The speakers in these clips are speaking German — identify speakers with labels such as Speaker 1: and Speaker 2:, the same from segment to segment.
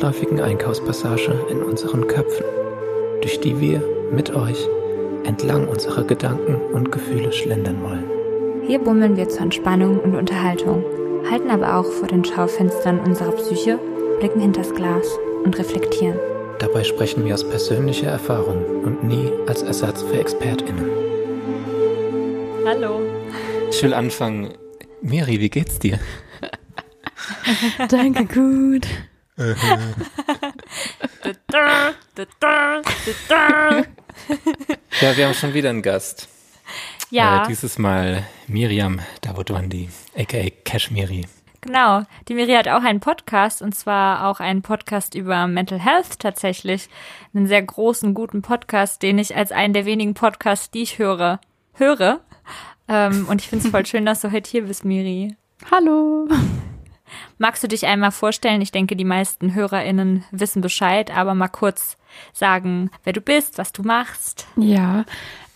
Speaker 1: der weitläufigen Einkaufspassage in unseren Köpfen, durch die wir mit euch entlang unserer Gedanken und Gefühle schlendern wollen.
Speaker 2: Hier bummeln wir zur Entspannung und Unterhaltung, halten aber auch vor den Schaufenstern unserer Psyche, blicken hinters Glas und reflektieren.
Speaker 1: Dabei sprechen wir aus persönlicher Erfahrung und nie als Ersatz für ExpertInnen.
Speaker 2: Hallo.
Speaker 1: Ich will anfangen. Miri, wie geht's dir?
Speaker 3: Danke, gut.
Speaker 1: Ja, wir haben schon wieder einen Gast.
Speaker 2: Ja,
Speaker 1: Äh, dieses Mal Miriam Davutwandi, aka Kashmiri.
Speaker 2: genau. Die Miri hat auch einen Podcast und zwar auch einen Podcast über Mental Health tatsächlich. Einen sehr großen, guten Podcast, den ich als einen der wenigen Podcasts, die ich höre, höre. Ähm, und ich finde es voll schön, dass du heute hier bist, Miri.
Speaker 3: Hallo.
Speaker 2: Magst du dich einmal vorstellen? Ich denke, die meisten HörerInnen wissen Bescheid, aber mal kurz sagen, wer du bist, was du machst.
Speaker 3: Ja,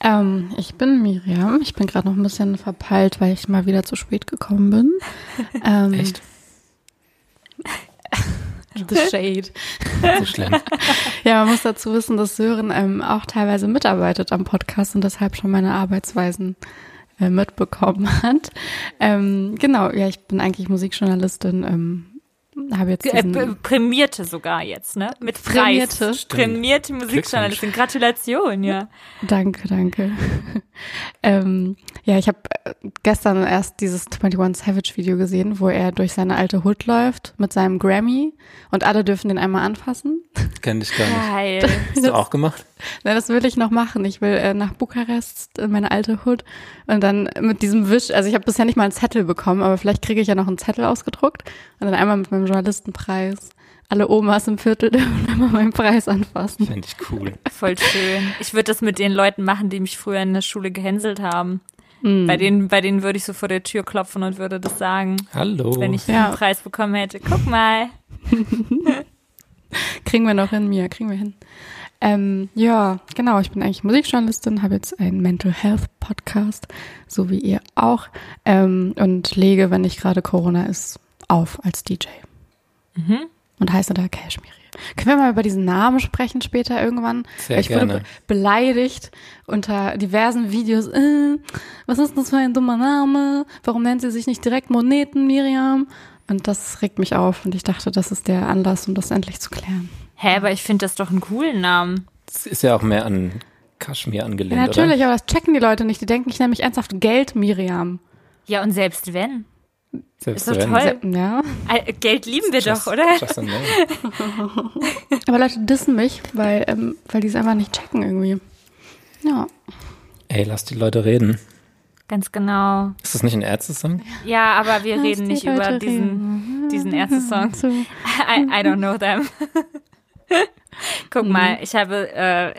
Speaker 3: ähm, ich bin Miriam. Ich bin gerade noch ein bisschen verpeilt, weil ich mal wieder zu spät gekommen bin. Ähm,
Speaker 1: Echt?
Speaker 3: The Shade.
Speaker 1: So schlimm.
Speaker 3: Ja, man muss dazu wissen, dass Sören ähm, auch teilweise mitarbeitet am Podcast und deshalb schon meine Arbeitsweisen äh, mitbekommen hat. Ähm, genau, ja, ich bin eigentlich Musikjournalistin. Ähm, habe jetzt
Speaker 2: Äh, prämierte sogar jetzt, ne? Mit Preis.
Speaker 3: Prämierte.
Speaker 2: Prämierte Musikjournalistin. Gratulation, ja.
Speaker 3: Danke, danke. ähm, ja, ich habe gestern erst dieses 21 Savage Video gesehen, wo er durch seine alte Hood läuft mit seinem Grammy und alle dürfen den einmal anfassen.
Speaker 1: Kenn dich gar nicht.
Speaker 2: Geil.
Speaker 1: Hast du auch gemacht?
Speaker 3: Na, das will ich noch machen. Ich will äh, nach Bukarest in meine alte Hood und dann mit diesem Wisch, also ich habe bisher nicht mal einen Zettel bekommen, aber vielleicht kriege ich ja noch einen Zettel ausgedruckt und dann einmal mit meinem Journalistenpreis. Alle Omas im Viertel dürfen einmal meinen Preis anfassen.
Speaker 1: Fände ich cool.
Speaker 2: Voll schön. Ich würde das mit den Leuten machen, die mich früher in der Schule gehänselt haben.
Speaker 3: Mm.
Speaker 2: Bei denen, bei denen würde ich so vor der Tür klopfen und würde das sagen,
Speaker 1: Hallo.
Speaker 2: wenn ich
Speaker 3: Ja.
Speaker 2: einen Preis bekommen hätte. Guck mal.
Speaker 3: Kriegen wir noch hin, Mia, kriegen wir hin. Ähm, ja, genau, ich bin eigentlich Musikjournalistin, habe jetzt einen Mental Health Podcast, so wie ihr auch, ähm, und lege, wenn nicht gerade Corona ist, auf als DJ.
Speaker 2: Mhm.
Speaker 3: Und heiße da Cashmere. Können wir mal über diesen Namen sprechen später irgendwann?
Speaker 1: Sehr
Speaker 3: ich wurde
Speaker 1: gerne.
Speaker 3: be beleidigt unter diversen Videos. Äh, was ist das für ein dummer Name? Warum nennt sie sich nicht direkt Moneten, Miriam? Und das regt mich auf und ich dachte, das ist der Anlass, um das endlich zu klären.
Speaker 2: Hä, aber ich finde das doch einen coolen Namen.
Speaker 1: Das ist ja auch mehr an Kaschmir
Speaker 3: Ja,
Speaker 1: angelehnt,
Speaker 3: natürlich, aber das checken die Leute nicht. Die denken, ich nenne mich ernsthaft Geld, Miriam.
Speaker 2: Ja, und selbst wenn. Ist doch toll.
Speaker 3: Ja.
Speaker 2: Äh, Geld lieben wir
Speaker 1: Just-
Speaker 2: doch, oder?
Speaker 3: Aber Leute dissen mich, weil, ähm, weil die es einfach nicht checken irgendwie. Ja.
Speaker 1: Ey, lass die Leute reden.
Speaker 2: Ganz genau.
Speaker 1: Ist das nicht ein Ärzte-Song?
Speaker 2: Ja, aber wir
Speaker 3: Lass
Speaker 2: reden nicht
Speaker 3: Leute
Speaker 2: über diesen,
Speaker 3: reden.
Speaker 2: diesen Ärzte-Song.
Speaker 3: So.
Speaker 2: I, I don't know them. Guck mal, ich habe, äh,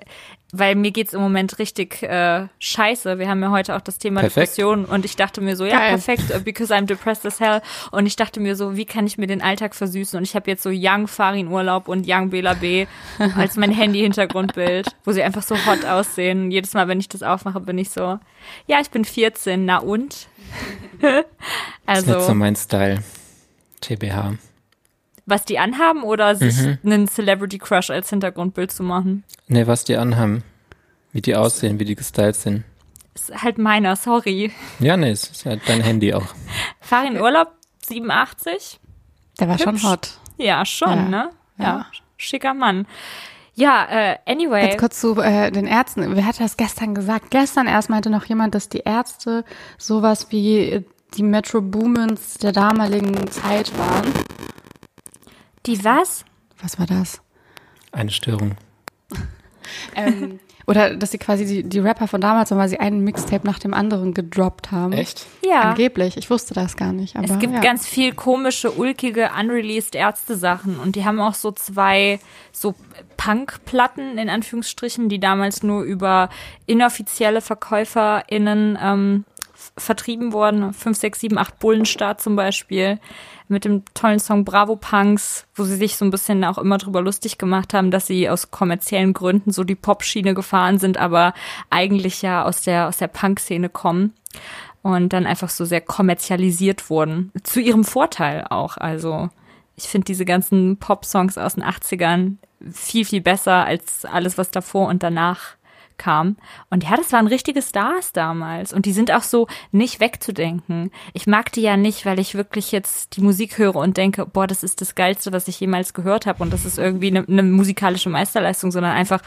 Speaker 2: weil mir geht's im Moment richtig äh, scheiße. Wir haben ja heute auch das Thema
Speaker 1: Perfekt.
Speaker 2: Depression und ich dachte mir so, ja,
Speaker 3: Geil.
Speaker 2: perfekt, äh, because I'm depressed as hell. Und ich dachte mir so, wie kann ich mir den Alltag versüßen? Und ich habe jetzt so Young Farin Urlaub und Young Bela B als mein Handy-Hintergrundbild, wo sie einfach so hot aussehen. Und jedes Mal, wenn ich das aufmache, bin ich so, ja, ich bin 14, na und?
Speaker 1: Das ist nicht so
Speaker 2: also,
Speaker 1: mein Style. TBH.
Speaker 2: Was die anhaben oder sich
Speaker 1: Mhm.
Speaker 2: einen Celebrity Crush als Hintergrundbild zu machen?
Speaker 1: Nee, was die anhaben. Wie die aussehen, wie die gestylt sind.
Speaker 2: Ist halt meiner, sorry.
Speaker 1: Ja, nee, es ist halt dein Handy auch.
Speaker 2: Fahr in Urlaub 87?
Speaker 3: Der war schon
Speaker 2: Hübsch.
Speaker 3: hot.
Speaker 2: Ja, schon,
Speaker 3: Ja.
Speaker 2: ne? Ja.
Speaker 3: Ja.
Speaker 2: Schicker Mann. Ja, äh, anyway.
Speaker 3: Jetzt kurz zu äh, den Ärzten. Wer hat das gestern gesagt? Gestern erst meinte noch jemand, dass die Ärzte sowas wie die Metro Boomins der damaligen Zeit waren.
Speaker 2: Die was?
Speaker 3: Was war das?
Speaker 1: Eine Störung.
Speaker 3: Ähm, oder dass sie quasi die, die Rapper von damals weil sie einen Mixtape nach dem anderen gedroppt haben.
Speaker 1: Echt?
Speaker 2: Ja.
Speaker 3: Angeblich. Ich wusste das gar nicht. Aber
Speaker 2: Es gibt
Speaker 3: ja.
Speaker 2: ganz viel komische, ulkige, unreleased Ärzte-Sachen und die haben auch so zwei so Punk-Platten in Anführungsstrichen, die damals nur über inoffizielle VerkäuferInnen ähm, vertrieben wurden. 5, 6, 7, 8 Bullenstart zum Beispiel. Mit dem tollen Song Bravo Punks, wo sie sich so ein bisschen auch immer drüber lustig gemacht haben, dass sie aus kommerziellen Gründen so die Pop-Schiene gefahren sind, aber eigentlich ja aus der, aus der Punk-Szene kommen. und dann einfach so sehr kommerzialisiert wurden. Zu ihrem Vorteil auch. Also ich finde diese ganzen Pop-Songs aus den 80ern viel, viel besser als alles, was davor und danach kam. Und ja, das waren richtige Stars damals. Und die sind auch so nicht wegzudenken. Ich mag die ja nicht, weil ich wirklich jetzt die Musik höre und denke, boah, das ist das Geilste, was ich jemals gehört habe. Und das ist irgendwie eine, eine musikalische Meisterleistung, sondern einfach,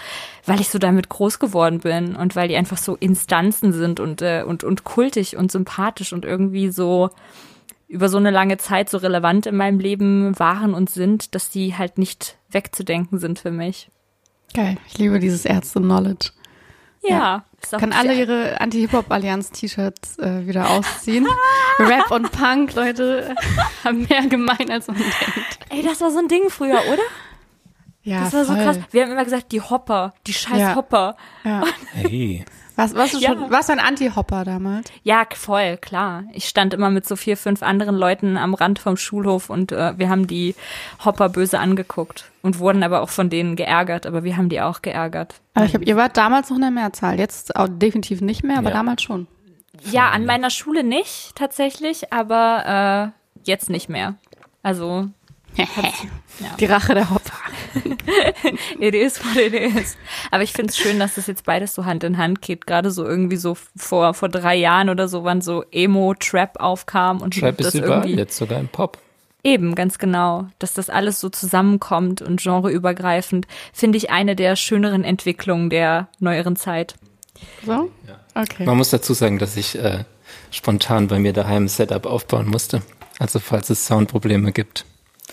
Speaker 2: weil ich so damit groß geworden bin und weil die einfach so Instanzen sind und, äh, und, und kultig und sympathisch und irgendwie so über so eine lange Zeit so relevant in meinem Leben waren und sind, dass die halt nicht wegzudenken sind für mich.
Speaker 3: Geil, ich liebe dieses Ärzte-Knowledge.
Speaker 2: Ja.
Speaker 3: ja. Kann alle ihre Anti-Hip-Hop-Allianz-T-Shirts äh, wieder ausziehen. Rap und Punk, Leute, haben mehr gemein, als man denkt.
Speaker 2: Ey, das war so ein Ding früher, oder?
Speaker 3: Ja,
Speaker 2: Das war
Speaker 3: voll.
Speaker 2: so krass. Wir haben immer gesagt, die Hopper, die scheiß
Speaker 3: Ja.
Speaker 2: Hopper.
Speaker 3: Ja.
Speaker 1: Hey.
Speaker 3: Was, warst du
Speaker 2: Ja.
Speaker 3: schon, warst du ein Anti-Hopper damals?
Speaker 2: Ja, voll, klar. Ich stand immer mit so vier, fünf anderen Leuten am Rand vom Schulhof und äh, wir haben die Hopper böse angeguckt und wurden aber auch von denen geärgert, aber wir haben die auch geärgert.
Speaker 3: Aber ich hab, ihr wart damals noch in der Mehrzahl. Jetzt auch definitiv nicht mehr, aber
Speaker 1: Ja.
Speaker 3: damals schon.
Speaker 2: Ja, an meiner Schule nicht tatsächlich, aber äh, jetzt nicht mehr. Also,
Speaker 3: Die Rache der Hopper.
Speaker 2: it is what it is. Aber ich finde es schön, dass das jetzt beides so Hand in Hand geht. Gerade so irgendwie so vor, vor drei Jahren oder so, wann so Emo-Trap aufkam und
Speaker 1: Trap
Speaker 2: das
Speaker 1: ist überall,
Speaker 2: irgendwie
Speaker 1: jetzt sogar im Pop.
Speaker 2: Eben, ganz genau. Dass das alles so zusammenkommt und genreübergreifend, finde ich eine der schöneren Entwicklungen der neueren Zeit.
Speaker 3: So? Okay.
Speaker 1: Man muss dazu sagen, dass ich äh, spontan bei mir daheim ein Setup aufbauen musste. Also falls es Soundprobleme gibt.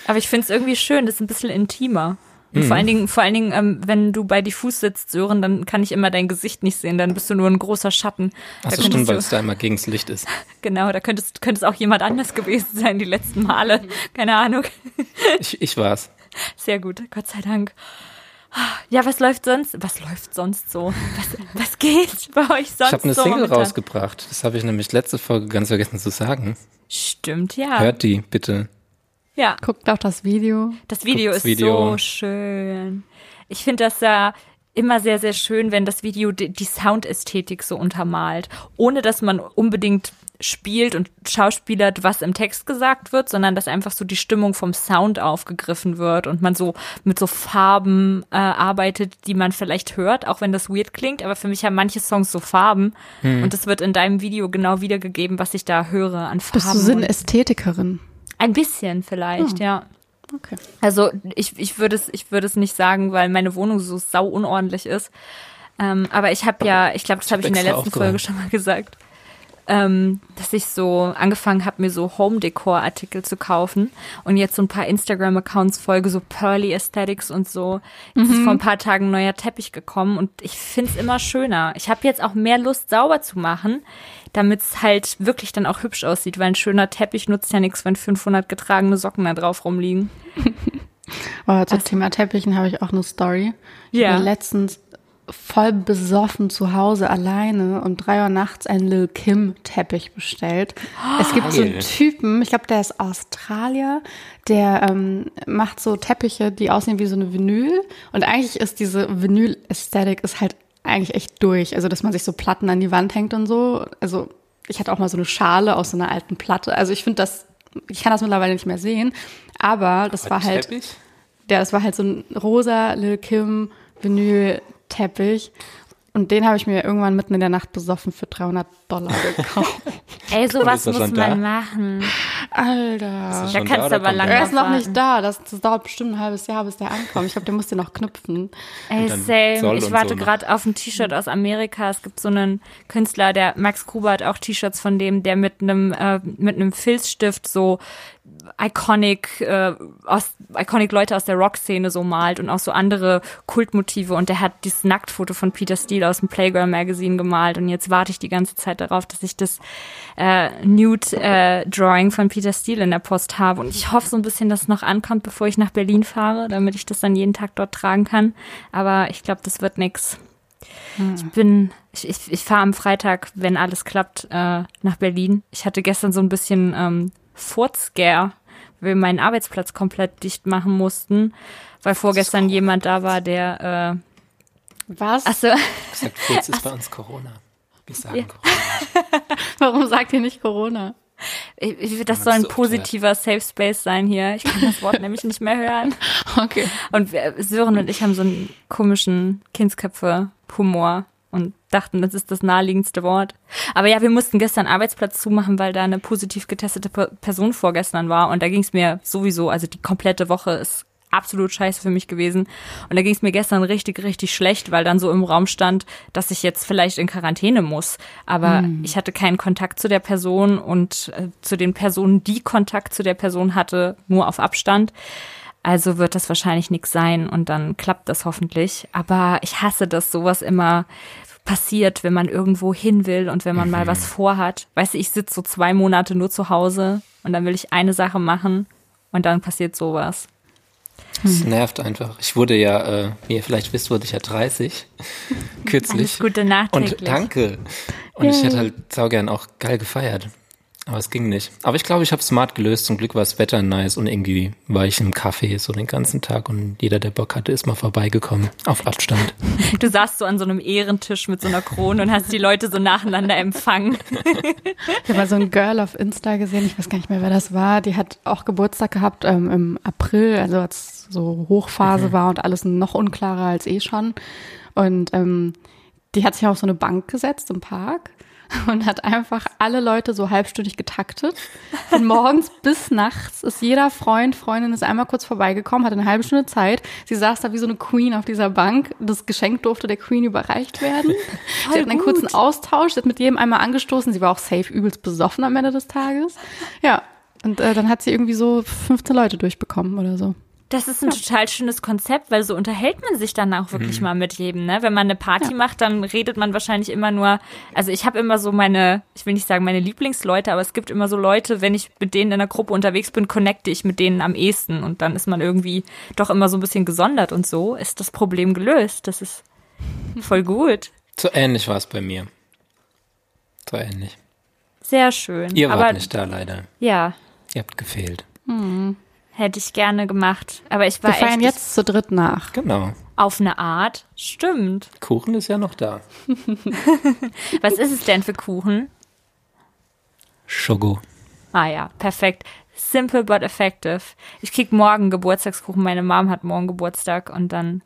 Speaker 2: Aber ich finde es irgendwie schön, das ist ein bisschen intimer. Und
Speaker 1: Mhm.
Speaker 2: vor allen Dingen, vor allen Dingen, ähm, wenn du bei Diffus sitzt, Sören, dann kann ich immer dein Gesicht nicht sehen, dann bist du nur ein großer Schatten. Da
Speaker 1: Achso,
Speaker 2: könntest
Speaker 1: stimmt, weil es da immer gegens Licht ist.
Speaker 2: Genau, da könntest, könnte es auch jemand anders gewesen sein, die letzten Male. Keine Ahnung.
Speaker 1: Ich, ich war's.
Speaker 2: Sehr gut, Gott sei Dank. Ja, was läuft sonst? Was läuft sonst so? Was, was geht bei euch sonst
Speaker 1: Ich habe eine
Speaker 2: so
Speaker 1: Single
Speaker 2: momentan?
Speaker 1: rausgebracht. Das habe ich nämlich letzte Folge ganz vergessen zu sagen.
Speaker 2: Stimmt, ja.
Speaker 1: Hört die bitte.
Speaker 2: Ja,
Speaker 3: Guckt auch das Video.
Speaker 2: das Video
Speaker 1: Guckt's
Speaker 2: ist
Speaker 1: Video.
Speaker 2: so schön. Ich finde das ja immer sehr, sehr schön, wenn das Video die, die Soundästhetik so untermalt, ohne dass man unbedingt spielt und schauspielert, was im Text gesagt wird, sondern dass einfach so die Stimmung vom Sound aufgegriffen wird und man so mit so Farben äh, arbeitet, die man vielleicht hört, auch wenn das weird klingt, aber für mich haben manche Songs so Farben und das wird in deinem Video genau wiedergegeben, was ich da höre an Farben.
Speaker 3: Bist du so eine
Speaker 2: und-
Speaker 3: Ästhetikerin?
Speaker 2: Ein bisschen vielleicht, ja.
Speaker 3: Okay.
Speaker 2: Also ich, ich würde es, ich würde es nicht sagen, weil meine Wohnung so sau unordentlich ist. Ähm, aber ich habe ja, ich glaube, das habe ich in der letzten Folge schon mal gesagt, ähm, dass ich so angefangen habe, mir so Home-Decor-Artikel zu kaufen und jetzt so ein paar Instagram-Accounts folge, so Pearly Aesthetics und so. Jetzt ist vor ein paar Tagen ein neuer Teppich gekommen und ich find's immer schöner. Ich habe jetzt auch mehr Lust, sauber zu machen, damit es halt wirklich dann auch hübsch aussieht, weil ein schöner Teppich nutzt ja nichts, wenn 500 getragene Socken da drauf rumliegen.
Speaker 3: Oh, zum Thema Teppichen habe ich auch eine Story. Ich
Speaker 2: Ja.
Speaker 3: letztens voll besoffen zu Hause alleine um drei Uhr nachts einen Lil Kim Teppich bestellt. Es gibt so einen. Typen, ich glaube, der ist Australier, der ähm, macht so Teppiche, die aussehen wie so eine Vinyl. Und eigentlich ist diese Vinyl-Ästhetik ist halt eigentlich echt durch. Also, dass man sich so Platten an die Wand hängt und so. Also, ich hatte auch mal so eine Schale aus so einer alten Platte. Also, ich finde das, ich kann das mittlerweile nicht mehr sehen. Aber das war halt.
Speaker 1: Teppich?
Speaker 3: Ja, das war halt so ein rosa Lil Kim Vinyl-Teppich. Und den habe ich mir irgendwann mitten in der Nacht besoffen für 300 Dollar gekauft.
Speaker 2: Ey, sowas muss man
Speaker 1: da?
Speaker 2: machen.
Speaker 3: Alter.
Speaker 2: Da kannst du aber lange
Speaker 3: Er ist noch nicht da. Das, das dauert bestimmt ein halbes Jahr, bis der ankommt. Ich glaube, der muss den noch knüpfen.
Speaker 2: Ey, same. Ich warte
Speaker 1: so
Speaker 2: gerade auf ein T-Shirt aus Amerika. Es gibt so einen Künstler, der Max Gruber hat auch T-Shirts von dem, der mit einem äh, mit einem Filzstift so iconic äh, aus iconic Leute aus der Rock-Szene so malt und auch so andere Kultmotive. Und der hat dieses Nacktfoto von Peter Steele aus dem Playgirl Magazine gemalt. Und jetzt warte ich die ganze Zeit darauf, dass ich das äh, Nude äh, Drawing von Peter Steele in der Post habe. Und ich hoffe so ein bisschen, dass es noch ankommt, bevor ich nach Berlin fahre, damit ich das dann jeden Tag dort tragen kann. Aber ich glaube, das wird nix. Ich bin, ich, ich, ich fahre am Freitag, wenn alles klappt, äh, nach Berlin. Ich hatte gestern so ein bisschen ähm, Furzscare, weil wir meinen Arbeitsplatz komplett dicht machen mussten, weil vorgestern jemand da war, der, äh,
Speaker 3: Was?
Speaker 2: achso,
Speaker 1: Gesagt, Furz ist bei uns Corona. Wir sagen Corona.
Speaker 3: Warum sagt ihr nicht Corona?
Speaker 2: Das soll ein positiver Safe Space sein hier. Ich kann das Wort nämlich nicht mehr hören.
Speaker 3: Okay.
Speaker 2: Und wir, Sören und ich haben so einen komischen Kindsköpfe-Humor und dachten, das ist das naheliegendste Wort. Aber ja, wir mussten gestern Arbeitsplatz zumachen, weil da eine positiv getestete Pe- Person vorgestern war. Und da ging es mir sowieso, also die komplette Woche ist absolut scheiße für mich gewesen. Und da ging es mir gestern richtig, richtig schlecht, weil dann so im Raum stand, dass ich jetzt vielleicht in Quarantäne muss. Aber ich hatte keinen Kontakt zu der Person und äh, zu den Personen, die Kontakt zu der Person hatte, nur auf Abstand. Also wird das wahrscheinlich nichts sein und dann klappt das hoffentlich. Aber ich hasse, dass sowas immer passiert, wenn man irgendwo hin will und wenn man mal was vorhat. Weißt du, ich sitze so zwei Monate nur zu Hause und dann will ich eine Sache machen und dann passiert sowas.
Speaker 1: Es nervt einfach. Ich wurde ja, äh, wie ihr vielleicht wisst, wurde ich ja 30. Kürzlich.
Speaker 2: Alles Gute nachträglich.
Speaker 1: Und danke. Und ich hätte halt saugern auch geil gefeiert. Aber es ging nicht. Aber ich glaube, ich habe smart gelöst. Zum Glück war das Wetter nice und irgendwie war ich im Café so den ganzen Tag und jeder, der Bock hatte, ist mal vorbeigekommen. Auf Abstand.
Speaker 2: Du saßt so an so einem Ehrentisch mit so einer Krone und hast die Leute so nacheinander empfangen.
Speaker 3: Ich habe mal so ein Girl auf Insta gesehen, ich weiß gar nicht mehr, wer das war. Die hat auch Geburtstag gehabt ähm, im April, also als so Hochphase war und alles noch unklarer als eh schon. Und ähm, die hat sich auf so eine Bank gesetzt im Park und hat einfach alle Leute so halbstündig getaktet. Von morgens bis nachts ist jeder Freund, Freundin ist einmal kurz vorbeigekommen, hatte eine halbe Stunde Zeit. Sie saß da wie so eine Queen auf dieser Bank. Das Geschenk durfte der Queen überreicht werden. sie hatten einen kurzen Austausch, sie hat mit jedem einmal angestoßen. Sie war auch safe übelst besoffen am Ende des Tages. Ja. Und äh, dann hat sie irgendwie so 15 Leute durchbekommen oder so.
Speaker 2: Das ist ein total schönes Konzept, weil so unterhält man sich dann auch wirklich
Speaker 1: Mhm.
Speaker 2: mal mit jedem. Ne? Wenn man eine Party macht, dann redet man wahrscheinlich immer nur. Also ich habe immer so meine, ich will nicht sagen meine Lieblingsleute, aber es gibt immer so Leute, wenn ich mit denen in der Gruppe unterwegs bin, connecte ich mit denen am ehesten und dann ist man irgendwie doch immer so ein bisschen gesondert und so ist das Problem gelöst. Das ist voll gut.
Speaker 1: So ähnlich war es bei mir. So ähnlich.
Speaker 2: Sehr schön.
Speaker 1: Ihr wart
Speaker 2: aber
Speaker 1: nicht da leider.
Speaker 2: ja,
Speaker 1: Ihr habt gefehlt.
Speaker 2: Hätte ich gerne gemacht. Aber ich war
Speaker 3: Wir feiern
Speaker 2: echt
Speaker 3: jetzt zu dritt nach.
Speaker 1: Genau.
Speaker 2: auf eine Art. Stimmt.
Speaker 1: Kuchen ist ja noch da.
Speaker 2: Was ist es denn für Kuchen?
Speaker 1: Schogo.
Speaker 2: Ah ja, perfekt. Simple but effective. Ich krieg morgen Geburtstagskuchen. Meine Mom hat morgen Geburtstag und dann.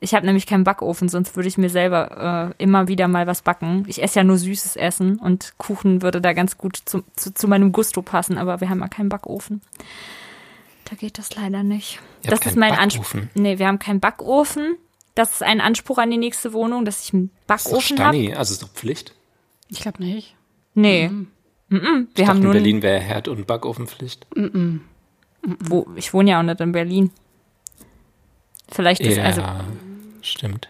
Speaker 2: Ich habe nämlich keinen Backofen, sonst würde ich mir selber äh, immer wieder mal was backen. Ich esse ja nur süßes Essen und Kuchen würde da ganz gut zu, zu, zu meinem Gusto passen, aber wir haben ja keinen Backofen. Da geht das leider nicht.
Speaker 1: Ihr
Speaker 2: das
Speaker 1: habt
Speaker 2: ist mein
Speaker 1: Backofen?
Speaker 2: Anspruch. Nee, wir haben keinen Backofen. Das ist ein Anspruch an die nächste Wohnung, dass ich einen Backofen habe.
Speaker 1: Also ist doch Pflicht.
Speaker 3: Ich glaube nicht.
Speaker 2: Nee. Mhm. Wir
Speaker 1: Ich
Speaker 2: haben
Speaker 1: dachte,
Speaker 2: nur
Speaker 1: in Berlin wäre Herd- und Backofenpflicht.
Speaker 2: wo ich wohne ja auch nicht in Berlin. Vielleicht ist
Speaker 1: Ja,
Speaker 2: also
Speaker 1: stimmt.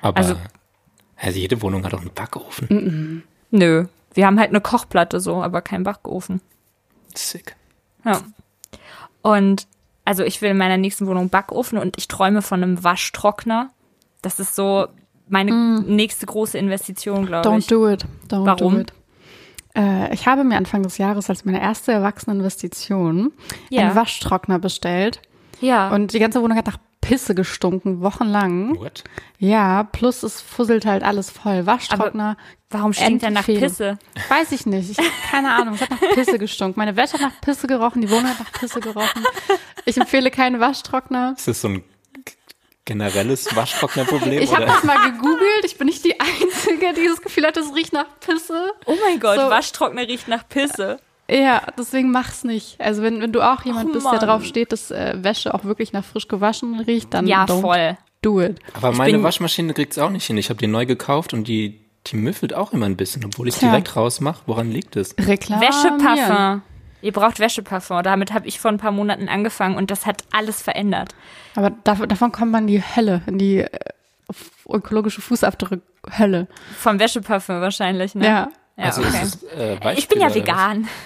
Speaker 1: Aber
Speaker 2: Also-
Speaker 1: also jede Wohnung hat doch einen Backofen.
Speaker 2: nö, wir haben halt eine Kochplatte so, aber keinen Backofen.
Speaker 1: Sick.
Speaker 2: Ja. Und also ich will in meiner nächsten Wohnung Backofen und ich träume von einem Waschtrockner. Das ist so meine nächste große Investition, glaube
Speaker 3: Don't
Speaker 2: ich.
Speaker 3: do it. Don't
Speaker 2: Warum?
Speaker 3: do it. Äh, ich habe mir Anfang des Jahres als meine erste erwachsene Investition
Speaker 2: Ja.
Speaker 3: einen Waschtrockner bestellt.
Speaker 2: Ja.
Speaker 3: Und die ganze Wohnung hat nach Pisse gestunken, wochenlang.
Speaker 1: What?
Speaker 3: Ja, plus es fusselt halt alles voll. Waschtrockner.
Speaker 2: Warum stinkt der nach. Pisse?
Speaker 3: Weiß ich nicht. Ich, keine Ahnung. Es hat nach Pisse gestunken. Meine Wäsche hat nach Pisse gerochen, die Wohnung hat nach Pisse gerochen. Ich empfehle keinen Waschtrockner.
Speaker 1: Ist das so ein generelles Waschtrocknerproblem?
Speaker 3: Ich habe das mal gegoogelt. Ich bin nicht die Einzige, die das Gefühl hat, es riecht nach Pisse.
Speaker 2: Oh mein Gott,
Speaker 3: So.
Speaker 2: Waschtrockner riecht nach Pisse.
Speaker 3: Ja, deswegen mach's nicht. Also wenn, wenn du auch jemand
Speaker 2: Oh
Speaker 3: bist, der drauf steht, dass äh, Wäsche auch wirklich nach frisch gewaschen riecht, dann
Speaker 2: Ja,
Speaker 3: don't
Speaker 2: voll.
Speaker 3: do it.
Speaker 1: Aber meine
Speaker 2: bin-
Speaker 1: Waschmaschine kriegt's auch nicht hin. Ich habe die neu gekauft und die, die müffelt auch immer ein bisschen, obwohl ich
Speaker 3: Tja.
Speaker 1: direkt rausmache. Woran liegt es?
Speaker 3: Reklamieren.
Speaker 2: Wäscheparfum. Ihr braucht Wäscheparfum. Damit habe ich vor ein paar Monaten angefangen und das hat alles verändert.
Speaker 3: Aber davon, davon kommt man in die Hölle, in die äh, ökologische Fußabdruck-Hölle.
Speaker 2: Vom Wäscheparfum wahrscheinlich, ne?
Speaker 3: Ja.
Speaker 2: Ja,
Speaker 1: also
Speaker 2: okay.
Speaker 1: ist äh,
Speaker 2: ich bin ja vegan.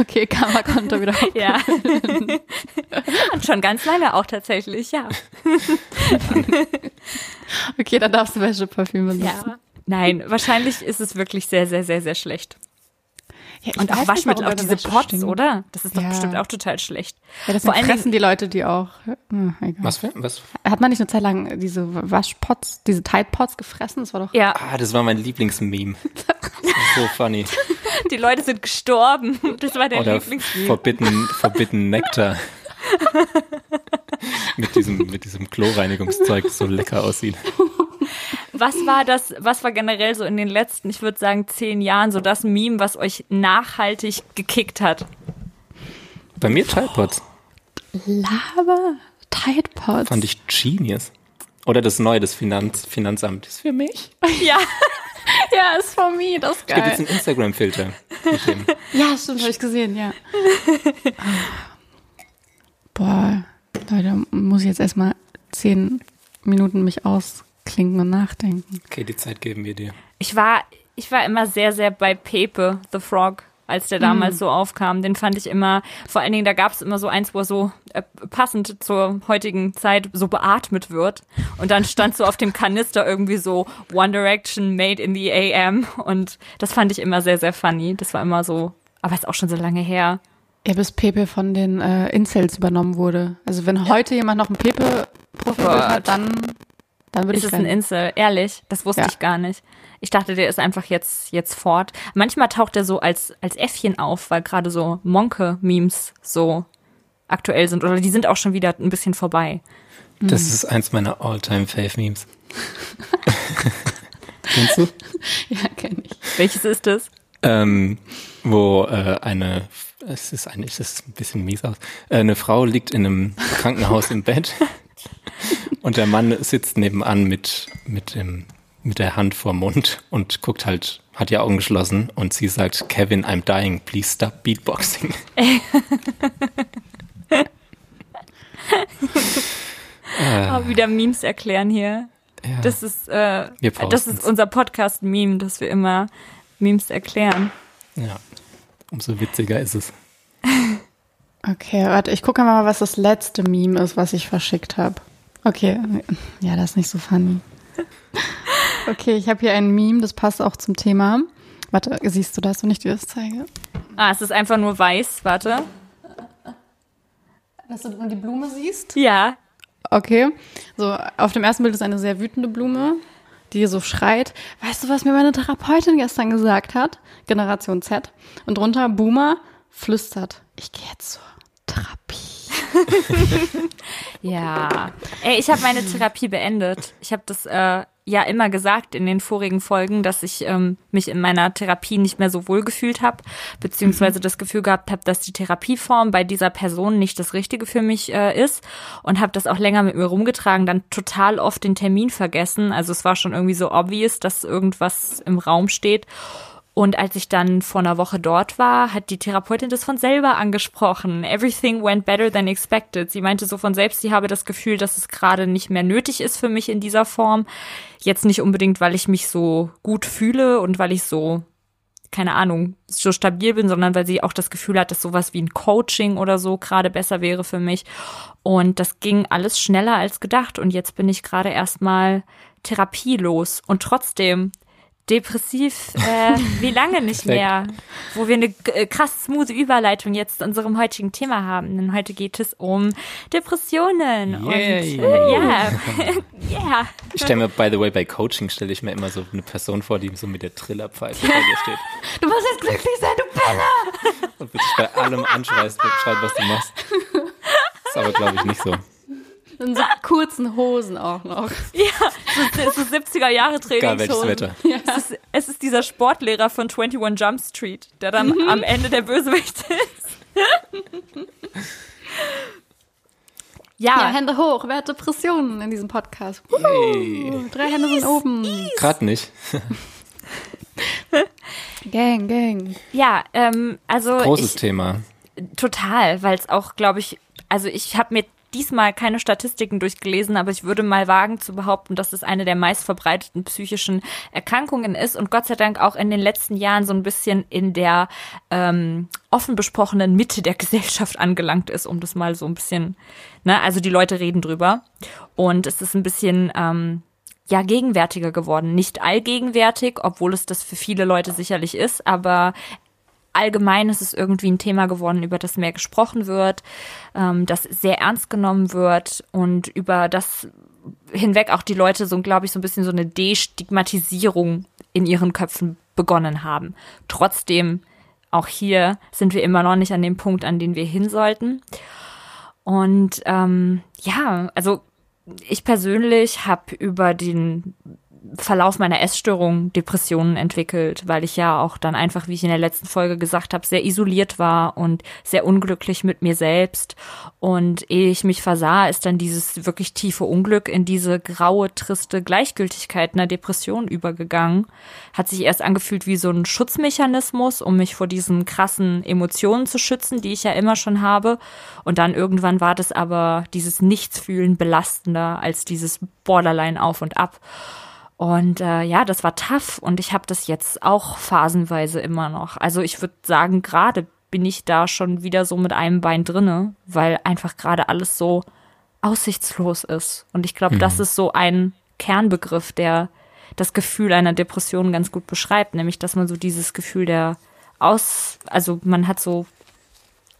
Speaker 3: Okay, Karma-Konto wieder. auf.
Speaker 2: Ja. Und schon ganz lange auch tatsächlich, ja.
Speaker 3: Okay, dann darfst du Wäscheparfüm benutzen.
Speaker 2: Ja. Nein, wahrscheinlich ist es wirklich sehr, sehr, sehr, sehr schlecht.
Speaker 3: Ja,
Speaker 2: Und auch Waschmittel,
Speaker 3: meine
Speaker 2: diese Pots,
Speaker 3: stinkt.
Speaker 2: oder? Das ist doch
Speaker 3: Ja.
Speaker 2: bestimmt auch total schlecht.
Speaker 3: Ja, das
Speaker 2: Vor allen
Speaker 3: fressen die Leute, die auch. Hm, egal.
Speaker 1: Was für, was?
Speaker 3: Hat man nicht eine Zeit lang diese Waschpots, diese Tide Pots gefressen? Das war doch.
Speaker 2: ja,
Speaker 1: Ah, das war mein Lieblingsmeme. Das ist so funny.
Speaker 2: die Leute sind gestorben. Das war der
Speaker 1: Oder
Speaker 2: Lieblingslied.
Speaker 1: Forbidden, Forbidden Nectar. mit diesem, mit diesem Chlorreinigungszeug, das so lecker aussieht.
Speaker 2: Was war das, was war generell so in den letzten, ich würde sagen, zehn Jahren so das Meme, was euch nachhaltig gekickt hat?
Speaker 1: Bei mir Tide Pods.
Speaker 3: Lava Tide Pods.
Speaker 1: Fand ich genius. Oder das neue, das Finanz, Finanzamt. Ist für mich.
Speaker 2: Ja,
Speaker 3: Ja, ist for me, das ist
Speaker 1: Es gibt jetzt
Speaker 3: geil.
Speaker 1: einen Instagram-Filter.
Speaker 3: Ja, stimmt, habe ich gesehen, ja. Boah, Leute, muss ich jetzt erstmal zehn Minuten mich ausklinken und nachdenken.
Speaker 1: Okay, die Zeit geben wir dir.
Speaker 2: ich war, ich war immer sehr, sehr bei Pepe, the Frog, als der damals so aufkam. Den fand ich immer, vor allen Dingen, da gab es immer so eins, wo er so äh, passend zur heutigen Zeit so beatmet wird. Und dann stand so auf dem Kanister irgendwie so One Direction made in the AM. Und das fand ich immer sehr, sehr funny. Das war immer so, aber ist auch schon so lange her.
Speaker 3: Ja, bis Pepe von den äh, Incels übernommen wurde. Also wenn heute jemand noch ein Pepe-Profilbild
Speaker 2: Gott.
Speaker 3: hat, dann, dann würde
Speaker 2: Ist
Speaker 3: ich
Speaker 2: es ein. Insel? Ehrlich? Das wusste
Speaker 3: Ja.
Speaker 2: ich gar nicht. Ich dachte, der ist einfach jetzt, jetzt fort. Manchmal taucht er so als, als Äffchen auf, weil gerade so Monke-Memes so aktuell sind. Oder die sind auch schon wieder ein bisschen vorbei.
Speaker 1: Das ist eins meiner All-Time-Fave-Memes. Kennst du?
Speaker 3: Ja, kenne ich.
Speaker 2: Welches ist es?
Speaker 1: ähm, wo äh, eine, es ist eigentlich, das ist ein bisschen mies aus, äh, eine Frau liegt in einem Krankenhaus im Bett und der Mann sitzt nebenan mit, mit dem, mit der Hand vorm Mund und guckt halt, hat die Augen geschlossen und sie sagt, Kevin, I'm dying, please stop beatboxing.
Speaker 2: Oh, wieder Memes erklären hier.
Speaker 1: Ja.
Speaker 2: Das ist, äh, das ist unser Podcast-Meme, dass wir immer Memes erklären.
Speaker 1: ja, umso witziger ist es.
Speaker 3: Okay, warte, ich gucke mal, was das letzte Meme ist, was ich verschickt habe. Okay, ja, das ist nicht so funny. Okay, ich habe hier ein Meme, das passt auch zum Thema. Warte, siehst du das, wenn ich dir das zeige?
Speaker 2: Ah, es ist einfach nur weiß, warte.
Speaker 3: Dass du die Blume siehst?
Speaker 2: Ja,
Speaker 3: Okay, so auf dem ersten Bild ist eine sehr wütende Blume, die so schreit. Weißt du, was mir meine Therapeutin gestern gesagt hat? Generation Z. Und drunter Boomer flüstert. Ich gehe jetzt zur Therapie.
Speaker 2: Ja. Ey, ich habe meine Therapie beendet. Ich habe das äh, ja immer gesagt in den vorigen Folgen, dass ich ähm, mich in meiner Therapie nicht mehr so wohl gefühlt habe, beziehungsweise das Gefühl gehabt habe, dass die Therapieform bei dieser Person nicht das Richtige für mich äh, ist und habe das auch länger mit mir rumgetragen, dann total oft den Termin vergessen. Also es war schon irgendwie so obvious, dass irgendwas im Raum steht. Und als ich dann vor einer Woche dort war, hat die Therapeutin das von selber angesprochen. Everything went better than expected. Sie meinte so von selbst, sie habe das Gefühl, dass es gerade nicht mehr nötig ist für mich in dieser Form. Jetzt nicht unbedingt, weil ich mich so gut fühle und weil ich so, keine Ahnung, so stabil bin, sondern weil sie auch das Gefühl hat, dass sowas wie ein Coaching oder so gerade besser wäre für mich. Und das ging alles schneller als gedacht. Und jetzt bin ich gerade erstmal therapielos. Und trotzdem depressiv äh, wie lange nicht mehr, wo wir eine äh, krass smooth Überleitung jetzt zu unserem heutigen Thema haben. Denn heute geht es um Depressionen. Und
Speaker 1: Yay.
Speaker 2: äh, ja, ja.
Speaker 1: Ich stelle mir, by the way, bei Coaching stelle ich mir immer so eine Person vor, die so mit der Trillerpfeife vor dir steht
Speaker 3: Du musst jetzt glücklich sein, du Penner!
Speaker 1: und dich bei allem anschreist, was du machst. Ist aber, glaube ich, nicht so.
Speaker 3: In so kurzen Hosen auch noch.
Speaker 2: Ja, so, so 70er Jahre
Speaker 1: Egal welches
Speaker 2: Trainingshosen.
Speaker 1: Wetter.
Speaker 2: Es ist, es ist dieser Sportlehrer von 21 Jump Street, der dann
Speaker 3: Mhm.
Speaker 2: am Ende der Bösewicht ist.
Speaker 3: Ja,
Speaker 2: ja,
Speaker 3: Hände hoch. Wer hat Depressionen in diesem Podcast?
Speaker 1: Hey.
Speaker 3: Drei Hände sind oben.
Speaker 1: Gerade nicht.
Speaker 3: Gang, gang.
Speaker 2: ja, ähm, also
Speaker 1: Großes
Speaker 2: ich,
Speaker 1: Thema.
Speaker 2: Total, weil es auch, glaube ich, also ich habe mir diesmal keine Statistiken durchgelesen, aber ich würde mal wagen zu behaupten, dass es eine der meistverbreiteten psychischen Erkrankungen ist und Gott sei Dank auch in den letzten Jahren so ein bisschen in der ähm, offen besprochenen Mitte der Gesellschaft angelangt ist, um das mal so ein bisschen, ne, also die Leute reden drüber und es ist ein bisschen ähm, ja gegenwärtiger geworden. Nicht allgegenwärtig, obwohl es das für viele Leute sicherlich ist, aber allgemein ist es irgendwie ein Thema geworden, über das mehr gesprochen wird, ähm, das sehr ernst genommen wird und über das hinweg auch die Leute so, glaube ich, so ein bisschen so eine Destigmatisierung in ihren Köpfen begonnen haben. Trotzdem, auch hier sind wir immer noch nicht an dem Punkt, an den wir hin sollten. Und ähm, ja, also ich persönlich habe über den Verlauf meiner Essstörung Depressionen entwickelt, weil ich ja auch dann einfach, wie ich in der letzten Folge gesagt habe, sehr isoliert war und sehr unglücklich mit mir selbst. Und ehe ich mich versah, ist dann dieses wirklich tiefe Unglück in diese graue, triste Gleichgültigkeit einer Depression übergegangen. Hat sich erst angefühlt wie so ein Schutzmechanismus, um mich vor diesen krassen Emotionen zu schützen, die ich ja immer schon habe. Und dann irgendwann war das aber dieses Nichtsfühlen belastender als dieses Borderline auf und ab. Und äh, ja, das war tough und ich habe das jetzt auch phasenweise immer noch. Also ich würde sagen, gerade bin ich da schon wieder so mit einem Bein drinne, weil einfach gerade alles so aussichtslos ist. Und ich glaube, mhm. das ist so ein Kernbegriff, der das Gefühl einer Depression ganz gut beschreibt, nämlich dass man so dieses Gefühl der aus, also man hat so,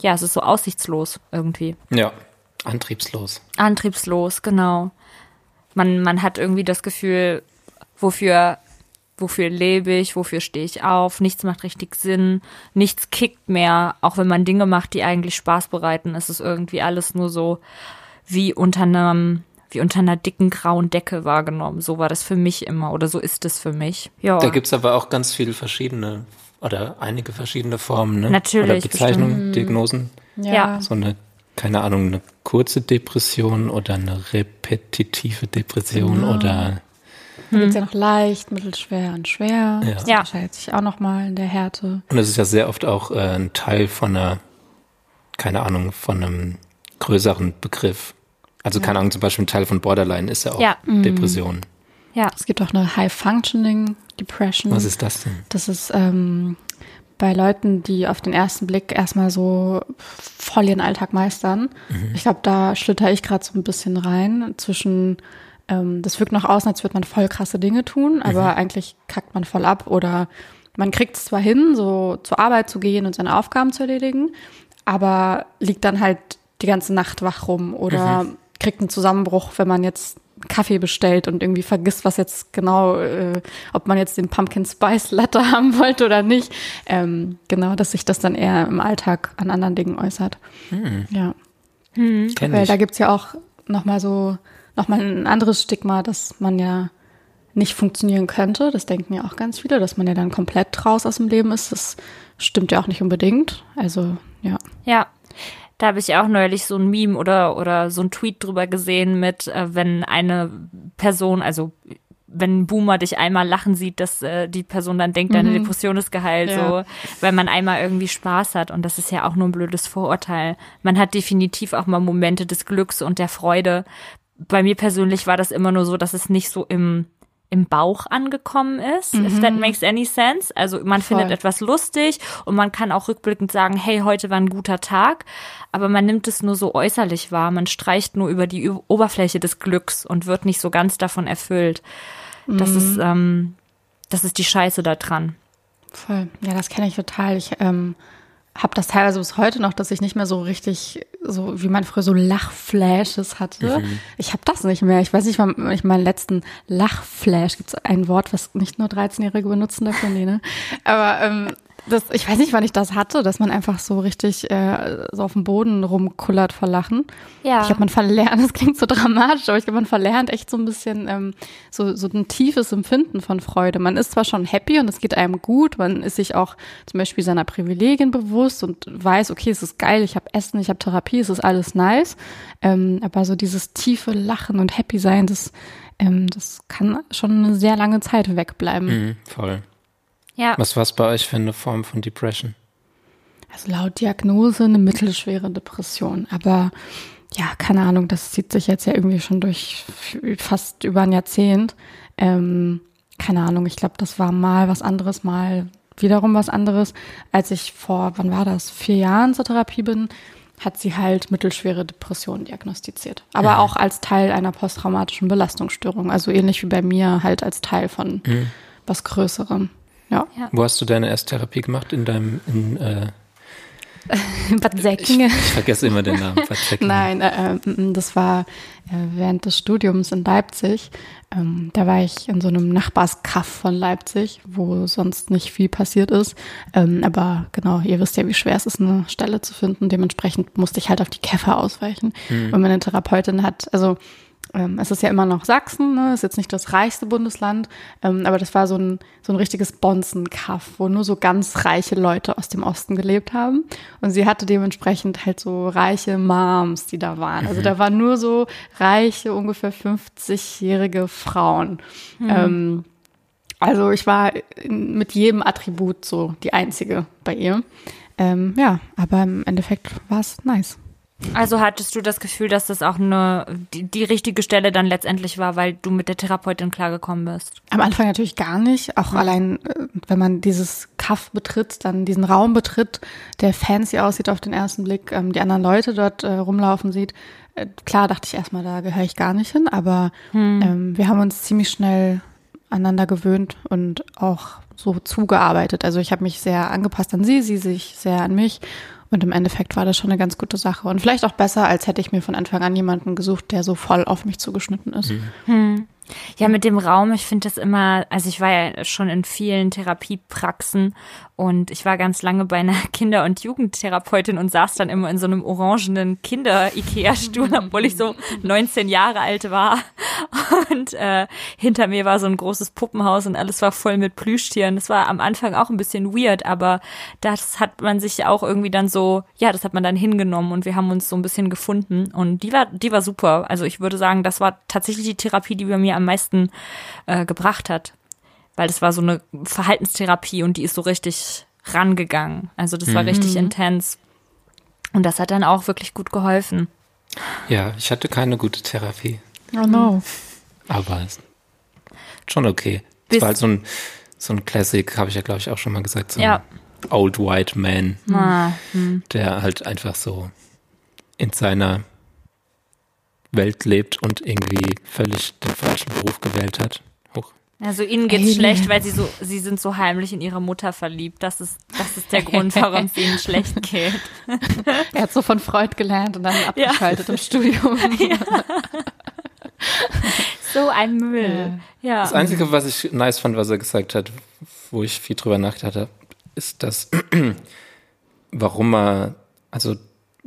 Speaker 2: ja, es ist so aussichtslos irgendwie.
Speaker 1: Ja, antriebslos.
Speaker 2: Antriebslos, genau. Man, man hat irgendwie das Gefühl, wofür, wofür lebe ich, wofür stehe ich auf, nichts macht richtig Sinn, nichts kickt mehr, auch wenn man Dinge macht, die eigentlich Spaß bereiten, ist es irgendwie alles nur so wie unter einem wie unter einer dicken grauen Decke wahrgenommen. So war das für mich immer oder so ist es für mich. Ja.
Speaker 1: Da gibt's aber auch ganz viele verschiedene oder einige verschiedene Formen, ne?
Speaker 2: Natürlich.
Speaker 1: Oder Bezeichnungen, bestimmt. Diagnosen.
Speaker 2: Ja.
Speaker 1: So eine, keine Ahnung, eine kurze Depression oder eine repetitive Depression ja. oder
Speaker 3: da gibt es ja noch leicht, mittelschwer und schwer.
Speaker 1: Ja.
Speaker 3: Das unterscheidet sich auch nochmal in der Härte.
Speaker 1: Und es ist ja sehr oft auch äh, ein Teil von einer, keine Ahnung, von einem größeren Begriff. Also, ja. keine Ahnung, zum Beispiel ein Teil von Borderline ist ja auch
Speaker 2: ja.
Speaker 1: Mhm. Depression.
Speaker 2: Ja.
Speaker 3: Es gibt auch eine High-Functioning Depression.
Speaker 1: Was ist das denn?
Speaker 3: Das ist ähm, bei Leuten, die auf den ersten Blick erstmal so voll ihren Alltag meistern. Mhm. Ich glaube, da schlitter ich gerade so ein bisschen rein zwischen ähm, das wirkt noch aus, als würde man voll krasse Dinge tun, aber mhm. eigentlich kackt man voll ab oder man kriegt es zwar hin, so zur Arbeit zu gehen und seine Aufgaben zu erledigen, aber liegt dann halt die ganze Nacht wach rum oder mhm. kriegt einen Zusammenbruch, wenn man jetzt Kaffee bestellt und irgendwie vergisst, was jetzt genau, äh, ob man jetzt den Pumpkin Spice Latte haben wollte oder nicht. Ähm, genau, dass sich das dann eher im Alltag an anderen Dingen äußert.
Speaker 1: Mhm.
Speaker 3: Ja.
Speaker 1: Mhm.
Speaker 3: Weil da gibt's ja auch nochmal so nochmal ein anderes Stigma, dass man ja nicht funktionieren könnte. Das denken ja auch ganz viele, dass man ja dann komplett raus aus dem Leben ist. Das stimmt ja auch nicht unbedingt. Also, ja.
Speaker 2: Ja. Da habe ich auch neulich so ein Meme oder, oder so ein Tweet drüber gesehen mit, äh, wenn eine Person, also wenn ein Boomer dich einmal lachen sieht, dass äh, die Person dann denkt, deine mhm. Depression ist geheilt, ja. so, weil man einmal irgendwie Spaß hat. Und das ist ja auch nur ein blödes Vorurteil. Man hat definitiv auch mal Momente des Glücks und der Freude, bei mir persönlich war das immer nur so, dass es nicht so im im Bauch angekommen ist, mhm. if that mhm. makes any sense. Also man Voll. findet etwas lustig und man kann auch rückblickend sagen, hey, heute war ein guter Tag, aber man nimmt es nur so äußerlich wahr. Man streicht nur über die Oberfläche des Glücks und wird nicht so ganz davon erfüllt. Mhm. Das ist, ähm, das ist die Scheiße da dran.
Speaker 3: Voll. Ja, das kenne ich total. Ich ähm, habe das teilweise bis heute noch, dass ich nicht mehr so richtig, so wie man früher so Lachflashes hatte. Mhm. Ich habe das nicht mehr. Ich weiß nicht, wann ich meinen letzten Lachflash, gibt es ein Wort, was nicht nur 13-Jährige benutzen dafür, nee, ne? Aber ähm, das, ich weiß nicht, wann ich das hatte, dass man einfach so richtig äh, so auf dem Boden rumkullert vor Lachen.
Speaker 2: Ja.
Speaker 3: Ich glaube, man verlernt, das klingt so dramatisch, aber ich glaube, man verlernt echt so ein bisschen ähm, so, so ein tiefes Empfinden von Freude. Man ist zwar schon happy und es geht einem gut, man ist sich auch zum Beispiel seiner Privilegien bewusst und weiß, okay, es ist geil, ich habe Essen, ich habe Therapie, es ist alles nice. Ähm, aber so dieses tiefe Lachen und Happy sein, das, ähm, das kann schon eine sehr lange Zeit wegbleiben.
Speaker 1: Mhm, voll.
Speaker 2: Ja.
Speaker 1: Was war es bei euch für eine Form von Depression?
Speaker 3: Also laut Diagnose eine mittelschwere Depression. Aber ja, keine Ahnung, das zieht sich jetzt ja irgendwie schon durch fast über ein Jahrzehnt. Ähm, keine Ahnung, ich glaube, das war mal was anderes, mal wiederum was anderes. Als ich vor, wann war das, vier Jahren zur Therapie bin, hat sie halt mittelschwere Depressionen diagnostiziert. Aber mhm. auch als Teil einer posttraumatischen Belastungsstörung. Also ähnlich wie bei mir halt als Teil von mhm. was Größerem. Ja.
Speaker 1: Wo hast du deine erste Therapie gemacht? In deinem, in, äh,
Speaker 3: Bad
Speaker 1: ich,
Speaker 3: Säckingen.
Speaker 1: ich vergesse immer den Namen. Bad.
Speaker 3: Nein, äh, äh, das war äh, während des Studiums in Leipzig. Ähm, da war ich in so einem Nachbarskaff von Leipzig, wo sonst nicht viel passiert ist. Ähm, aber genau, ihr wisst ja, wie schwer es ist, eine Stelle zu finden. Dementsprechend musste ich halt auf die Käfer ausweichen. Und meine Therapeutin hat, also ähm, es ist ja immer noch Sachsen, ne? ist jetzt nicht das reichste Bundesland, ähm, aber das war so ein, so ein richtiges Bonzenkaff, wo nur so ganz reiche Leute aus dem Osten gelebt haben. Und sie hatte dementsprechend halt so reiche Moms, die da waren. Also da waren nur so reiche, ungefähr 50-jährige Frauen. Ähm, also ich war mit jedem Attribut so die Einzige bei ihr. Ähm, ja, aber im Endeffekt war es nice.
Speaker 2: Also hattest du das Gefühl, dass das auch eine, die, die richtige Stelle dann letztendlich war, weil du mit der Therapeutin klargekommen bist?
Speaker 3: Am Anfang natürlich gar nicht. Auch allein, äh, wenn man dieses Kaff betritt, dann diesen Raum betritt, der fancy aussieht auf den ersten Blick, ähm, die anderen Leute dort äh, rumlaufen sieht. Äh, klar dachte ich erstmal, da gehöre ich gar nicht hin, aber ähm, wir haben uns ziemlich schnell aneinander gewöhnt und auch so zugearbeitet. Also ich habe mich sehr angepasst an sie, sie sich sehr an mich. Und im Endeffekt war das schon eine ganz gute Sache. Und vielleicht auch besser, als hätte ich mir von Anfang an jemanden gesucht, der so voll auf mich zugeschnitten ist.
Speaker 2: Ja, mit dem Raum, ich finde das immer, also ich war ja schon in vielen Therapiepraxen und ich war ganz lange bei einer Kinder- und Jugendtherapeutin und saß dann immer in so einem orangenen Kinder-Ikea-Stuhl, obwohl ich so 19 Jahre alt war. Und äh, hinter mir war so ein großes Puppenhaus und alles war voll mit Plüschtieren. Das war am Anfang auch ein bisschen weird, aber das hat man sich auch irgendwie dann so, ja, das hat man dann hingenommen und wir haben uns so ein bisschen gefunden und die war, die war super. Also ich würde sagen, das war tatsächlich die Therapie, die bei mir am meisten äh, gebracht hat. Weil das war so eine Verhaltenstherapie und die ist so richtig rangegangen. Also das war richtig intens. Und das hat dann auch wirklich gut geholfen.
Speaker 1: Ja, ich hatte keine gute Therapie,
Speaker 3: Oh no.
Speaker 1: aber schon okay. Es war halt so ein, so ein Classic, habe ich ja, glaube ich, auch schon mal gesagt, so ein
Speaker 2: Ja.
Speaker 1: Old White Man,
Speaker 2: Ah,
Speaker 1: der halt einfach so in seiner Welt lebt und irgendwie völlig den falschen Beruf gewählt hat.
Speaker 2: Also ihnen geht's
Speaker 3: Alien.
Speaker 2: schlecht, weil sie so, sie sind so heimlich in ihre Mutter verliebt. Das ist, das ist der Grund, warum es ihnen schlecht geht.
Speaker 3: Er hat so von Freud gelernt und dann abgeschaltet im Studium.
Speaker 2: So ein Müll. Ja.
Speaker 1: Das Einzige, was ich nice fand, was er gesagt hat, wo ich viel drüber nachgedacht habe, ist, dass warum er, also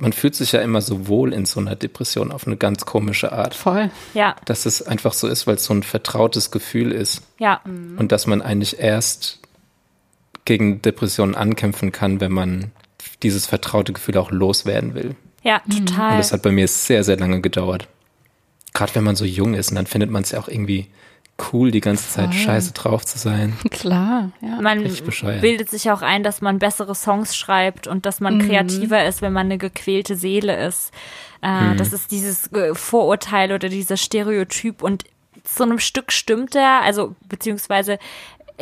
Speaker 1: man fühlt sich ja immer so wohl in so einer Depression auf eine ganz komische Art.
Speaker 3: Voll.
Speaker 2: Ja,
Speaker 1: Dass es einfach so ist, weil es so ein vertrautes Gefühl ist
Speaker 2: ja.
Speaker 1: und dass man eigentlich erst gegen Depressionen ankämpfen kann, wenn man dieses vertraute Gefühl auch loswerden will.
Speaker 2: Ja,
Speaker 1: Und
Speaker 2: total.
Speaker 1: das hat bei mir sehr, sehr lange gedauert. Gerade wenn man so jung ist und dann findet man es ja auch irgendwie cool, die ganze Zeit
Speaker 3: Voll.
Speaker 1: scheiße drauf zu sein.
Speaker 3: Klar, ja.
Speaker 2: Man bildet sich auch ein, dass man bessere Songs schreibt und dass man kreativer ist, wenn man eine gequälte Seele ist. Äh, Das ist dieses äh, Vorurteil oder dieser Stereotyp und zu einem Stück stimmt er, also beziehungsweise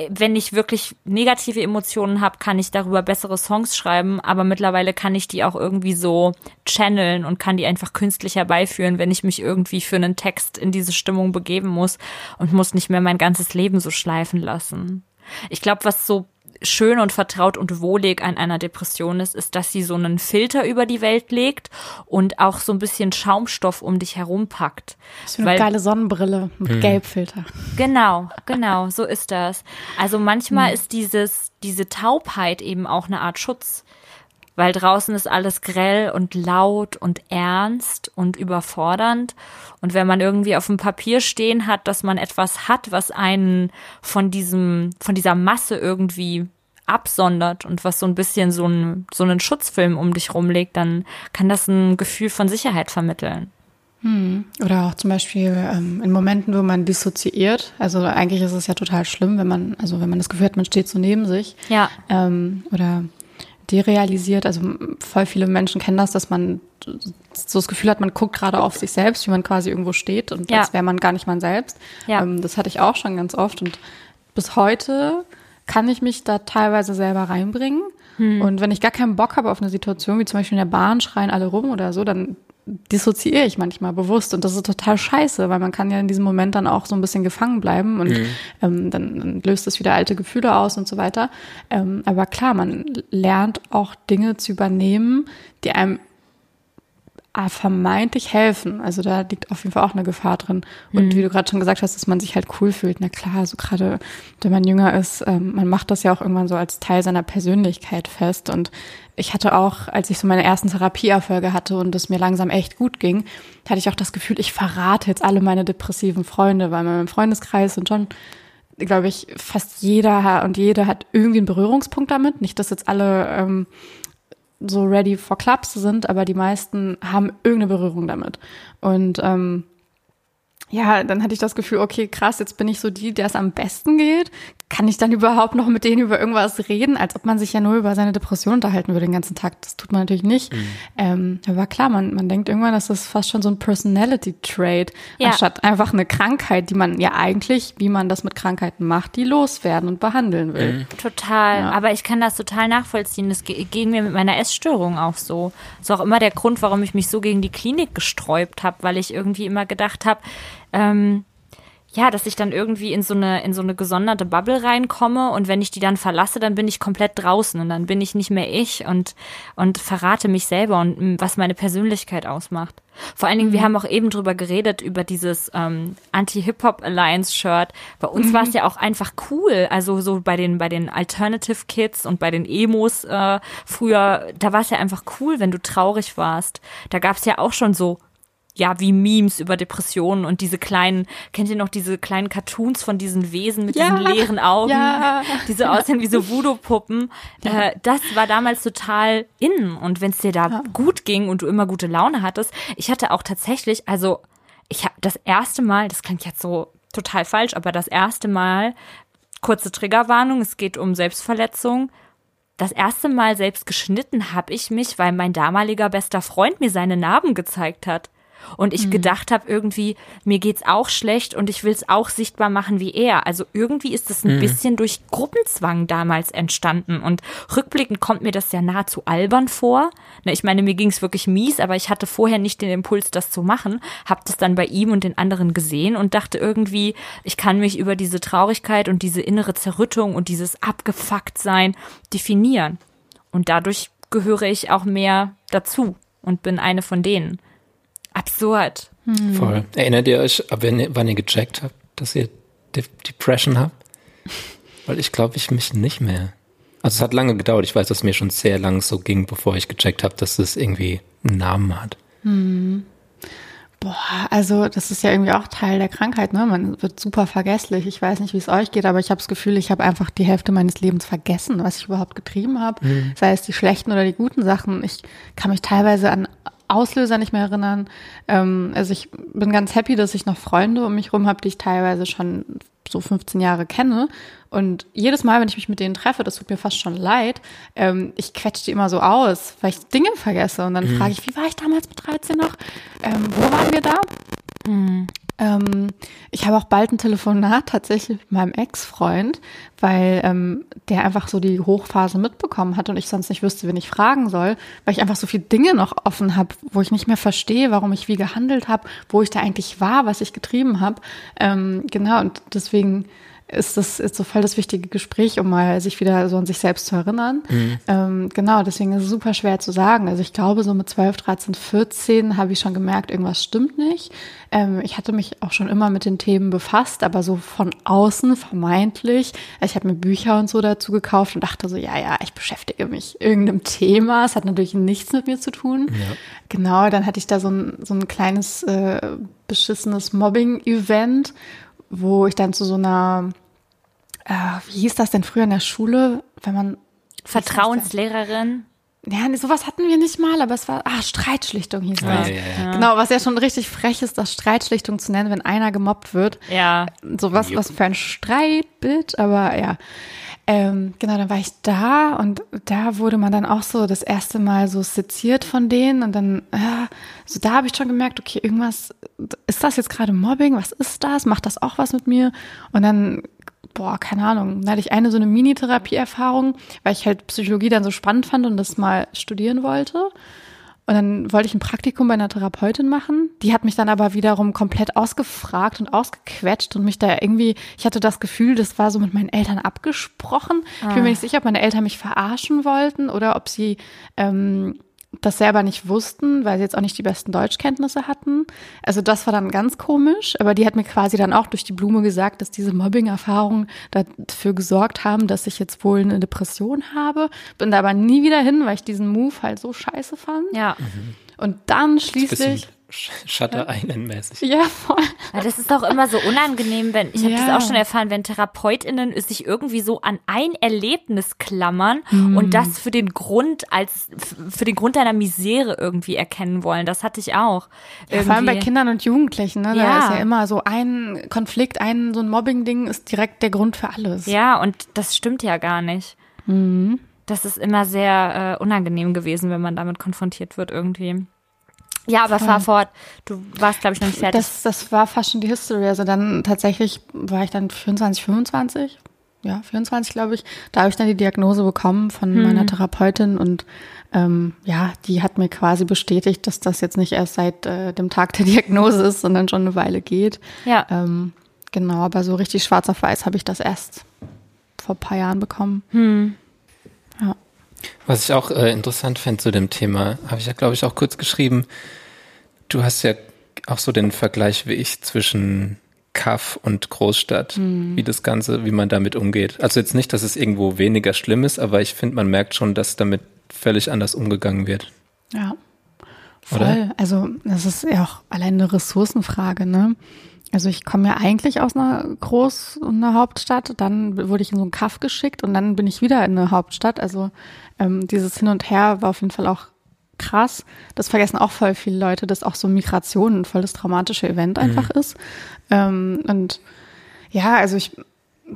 Speaker 2: wenn ich wirklich negative Emotionen habe, kann ich darüber bessere Songs schreiben, aber mittlerweile kann ich die auch irgendwie so channeln und kann die einfach künstlich herbeiführen, wenn ich mich irgendwie für einen Text in diese Stimmung begeben muss und muss nicht mehr mein ganzes Leben so schleifen lassen. Ich glaube, was so schön und vertraut und wohlig an einer Depression ist, ist, dass sie so einen Filter über die Welt legt und auch so ein bisschen Schaumstoff um dich herum packt.
Speaker 3: Das ist eine geile Sonnenbrille mit Gelbfilter.
Speaker 2: Genau, genau, so ist das. Also manchmal ist dieses, diese Taubheit eben auch eine Art Schutz. Weil draußen ist alles grell und laut und ernst und überfordernd. Und wenn man irgendwie auf dem Papier stehen hat, dass man etwas hat, was einen von diesem, von dieser Masse irgendwie absondert und was so ein bisschen so, ein, so einen Schutzfilm um dich rumlegt, dann kann das ein Gefühl von Sicherheit vermitteln.
Speaker 3: Oder auch zum Beispiel ähm, in Momenten, wo man dissoziiert. Also eigentlich ist es ja total schlimm, wenn man, also wenn man das Gefühl hat, man steht so neben sich.
Speaker 2: Ja.
Speaker 3: Ähm, oder derealisiert. Also voll viele Menschen kennen das, dass man so das Gefühl hat, man guckt gerade auf sich selbst, wie man quasi irgendwo steht und
Speaker 2: Ja.
Speaker 3: als wäre man gar nicht man selbst.
Speaker 2: Ja.
Speaker 3: Ähm, das hatte ich auch schon ganz oft und bis heute kann ich mich da teilweise selber reinbringen.
Speaker 2: Hm.
Speaker 3: Und wenn ich gar keinen Bock habe auf eine Situation, wie zum Beispiel in der Bahn schreien alle rum oder so, dann dissoziiere ich manchmal bewusst und das ist total scheiße, weil man kann ja in diesem Moment dann auch so ein bisschen gefangen bleiben und mhm. ähm, dann, dann, löst es wieder alte Gefühle aus und so weiter. Ähm, aber klar, man lernt auch Dinge zu übernehmen, die einem vermeintlich helfen. Also da liegt auf jeden Fall auch eine Gefahr drin. Und mhm. wie du gerade schon gesagt hast, dass man sich halt cool fühlt. Na klar, so gerade wenn man jünger ist, ähm, man macht das ja auch irgendwann so als Teil seiner Persönlichkeit fest. Und ich hatte auch, als ich so meine ersten Therapieerfolge hatte und es mir langsam echt gut ging, hatte ich auch das Gefühl, ich verrate jetzt alle meine depressiven Freunde, weil mein Freundeskreis und schon glaube ich, fast jeder und jede hat irgendwie einen Berührungspunkt damit. Nicht, dass jetzt alle ähm, so ready for clubs sind, aber die meisten haben irgendeine Berührung damit. Und ähm, ja, dann hatte ich das Gefühl, okay, krass, jetzt bin ich so die, der es am besten geht. Kann ich dann überhaupt noch mit denen über irgendwas reden, als ob man sich ja nur über seine Depression unterhalten würde den ganzen Tag? Das tut man natürlich nicht. Mhm. Ähm, aber klar, man, man denkt irgendwann, das ist fast schon so ein Personality-Trait, ja. anstatt einfach eine Krankheit, die man ja eigentlich, wie man das mit Krankheiten macht, die loswerden und behandeln will. Mhm.
Speaker 2: Total. Ja. Aber ich kann das total nachvollziehen. Das ging mir mit meiner Essstörung auch so. Das ist auch immer der Grund, warum ich mich so gegen die Klinik gesträubt habe, weil ich irgendwie immer gedacht habe, ähm, ja, dass ich dann irgendwie in so eine in so eine gesonderte Bubble reinkomme und wenn ich die dann verlasse, dann bin ich komplett draußen und dann bin ich nicht mehr ich und und verrate mich selber und mm, was meine Persönlichkeit ausmacht. Vor allen Dingen, mhm. wir haben auch eben drüber geredet über dieses ähm, Anti-Hip-Hop Alliance Shirt. Bei uns mhm. war es ja auch einfach cool. Also so bei den bei den Alternative Kids und bei den Emos äh, früher, da war es ja einfach cool, wenn du traurig warst. Da gab es ja auch schon so ja, wie Memes über Depressionen und diese kleinen, kennt ihr noch diese kleinen Cartoons von diesen Wesen mit ja, diesen leeren Augen, ja, die so aussehen wie so Voodoo-Puppen. Ja. Äh, das war damals total in. Und wenn es dir da gut ging und du immer gute Laune hattest, ich hatte auch tatsächlich, also ich habe das erste Mal, das klingt jetzt so total falsch, aber das erste Mal, kurze Triggerwarnung, es geht um Selbstverletzung, das erste Mal selbst geschnitten habe ich mich, weil mein damaliger bester Freund mir seine Narben gezeigt hat und ich mhm. gedacht habe irgendwie, mir geht's auch schlecht und ich will's auch sichtbar machen wie er. Also irgendwie ist es ein mhm. bisschen durch Gruppenzwang damals entstanden und rückblickend kommt mir das ja nahezu albern vor. Ne, ich meine, mir ging's wirklich mies, aber ich hatte vorher nicht den Impuls, das zu machen, hab das dann bei ihm und den anderen gesehen und dachte irgendwie, ich kann mich über diese Traurigkeit und diese innere Zerrüttung und dieses Abgefucktsein definieren. Und dadurch gehöre ich auch mehr dazu und bin eine von denen absurd.
Speaker 1: Hm. Voll. Erinnert ihr euch, wann ihr gecheckt habt, dass ihr De Depression habt? Weil ich glaube, ich mich nicht mehr. Also es hat lange gedauert. Ich weiß, dass es mir schon sehr lang so ging, bevor ich gecheckt habe, dass es irgendwie einen Namen hat. Hm.
Speaker 3: Boah, also das ist ja irgendwie auch Teil der Krankheit, ne? Man wird super vergesslich. Ich weiß nicht, wie es euch geht, aber ich habe das Gefühl, ich habe einfach die Hälfte meines Lebens vergessen, was ich überhaupt getrieben habe. Mhm. Sei es die schlechten oder die guten Sachen. Ich kann mich teilweise an Auslöser nicht mehr erinnern. Ähm, also ich bin ganz happy, dass ich noch Freunde um mich rum habe, die ich teilweise schon so 15 Jahre kenne. Und jedes Mal, wenn ich mich mit denen treffe, das tut mir fast schon leid, ähm, ich quetsche die immer so aus, weil ich Dinge vergesse. Und dann mhm. frage ich, wie war ich damals mit 13 noch? Ähm, wo waren wir da? Mhm. Ähm, ich habe auch bald ein Telefonat tatsächlich mit meinem Ex-Freund, weil ähm, der einfach so die Hochphase mitbekommen hat und ich sonst nicht wüsste, wen ich fragen soll, weil ich einfach so viele Dinge noch offen habe, wo ich nicht mehr verstehe, warum ich wie gehandelt habe, wo ich da eigentlich war, was ich getrieben habe. Ähm, genau, und deswegen ist das ist so voll das wichtige Gespräch, um mal sich wieder so an sich selbst zu erinnern. Mhm. Ähm, genau, deswegen ist es super schwer zu sagen. Also ich glaube, so mit 12, 13, 14 habe ich schon gemerkt, irgendwas stimmt nicht. Ähm, ich hatte mich auch schon immer mit den Themen befasst, aber so von außen vermeintlich. Ich habe mir Bücher und so dazu gekauft und dachte so, ja, ja, ich beschäftige mich irgendeinem Thema. Es hat natürlich nichts mit mir zu tun. Ja. Genau, dann hatte ich da so ein, so ein kleines äh, beschissenes Mobbing-Event wo ich dann zu so einer, äh, wie hieß das denn früher in der Schule, wenn man
Speaker 2: Vertrauenslehrerin.
Speaker 3: Ja, nee, sowas hatten wir nicht mal, aber es war, ah, Streitschlichtung hieß das. Ja, ja, ja. Genau, was ja schon richtig frech ist, das Streitschlichtung zu nennen, wenn einer gemobbt wird.
Speaker 2: Ja.
Speaker 3: Sowas, was für ein Streitbild, aber ja. Ähm, genau, dann war ich da und da wurde man dann auch so das erste Mal so seziert von denen und dann, äh, so da habe ich schon gemerkt, okay, irgendwas, ist das jetzt gerade Mobbing? Was ist das? Macht das auch was mit mir? Und dann, boah, keine Ahnung, da hatte ich eine so eine Mini-Therapie-Erfahrung, weil ich halt Psychologie dann so spannend fand und das mal studieren wollte. Und dann wollte ich ein Praktikum bei einer Therapeutin machen. Die hat mich dann aber wiederum komplett ausgefragt und ausgequetscht und mich da irgendwie, ich hatte das Gefühl, das war so mit meinen Eltern abgesprochen. Ah. Ich bin mir nicht sicher, ob meine Eltern mich verarschen wollten oder ob sie ähm, das selber nicht wussten, weil sie jetzt auch nicht die besten Deutschkenntnisse hatten. Also das war dann ganz komisch, aber die hat mir quasi dann auch durch die Blume gesagt, dass diese Mobbing-Erfahrungen dafür gesorgt haben, dass ich jetzt wohl eine Depression habe. Bin da aber nie wieder hin, weil ich diesen Move halt so scheiße fand.
Speaker 2: Ja.
Speaker 3: Und dann schließlich
Speaker 1: Shutter Island mäßig.
Speaker 3: Ja, voll.
Speaker 2: Ja, das ist doch immer so unangenehm, wenn ich habe ja. das auch schon erfahren, wenn Therapeutinnen sich irgendwie so an ein Erlebnis klammern mm. und das für den Grund als für den Grund deiner Misere irgendwie erkennen wollen. Das hatte ich auch.
Speaker 3: Ja, vor allem bei Kindern und Jugendlichen, ne? Da ja. ist ja immer so ein Konflikt, ein so ein Mobbing-Ding ist direkt der Grund für alles.
Speaker 2: Ja, und das stimmt ja gar nicht. Mhm. Das ist immer sehr äh, unangenehm gewesen, wenn man damit konfrontiert wird irgendwie. Ja, aber fahr fort. Du warst, glaube ich, noch nicht fertig.
Speaker 3: Das, das war fast schon die History. Also dann tatsächlich war ich dann 24, 25. Ja, 24, glaube ich. Da habe ich dann die Diagnose bekommen von hm. meiner Therapeutin und ähm, ja, die hat mir quasi bestätigt, dass das jetzt nicht erst seit äh, dem Tag der Diagnose ist, sondern schon eine Weile geht.
Speaker 2: Ja.
Speaker 3: Ähm, genau, aber so richtig schwarz auf weiß habe ich das erst vor ein paar Jahren bekommen.
Speaker 2: Hm.
Speaker 3: Ja.
Speaker 1: Was ich auch äh, interessant fände zu dem Thema, habe ich ja, glaube ich, auch kurz geschrieben. Du hast ja auch so den Vergleich wie ich zwischen Kaff und Großstadt, mhm. wie das Ganze, wie man damit umgeht. Also jetzt nicht, dass es irgendwo weniger schlimm ist, aber ich finde, man merkt schon, dass damit völlig anders umgegangen wird.
Speaker 3: Ja. Voll. Oder? Also, das ist ja auch allein eine Ressourcenfrage, ne? Also ich komme ja eigentlich aus einer Groß- und einer Hauptstadt. Dann wurde ich in so einen Kaff geschickt und dann bin ich wieder in eine Hauptstadt. Also ähm, dieses Hin und Her war auf jeden Fall auch krass. Das vergessen auch voll viele Leute, dass auch so Migration ein voll das traumatische Event mhm. einfach ist. Ähm, und ja, also ich,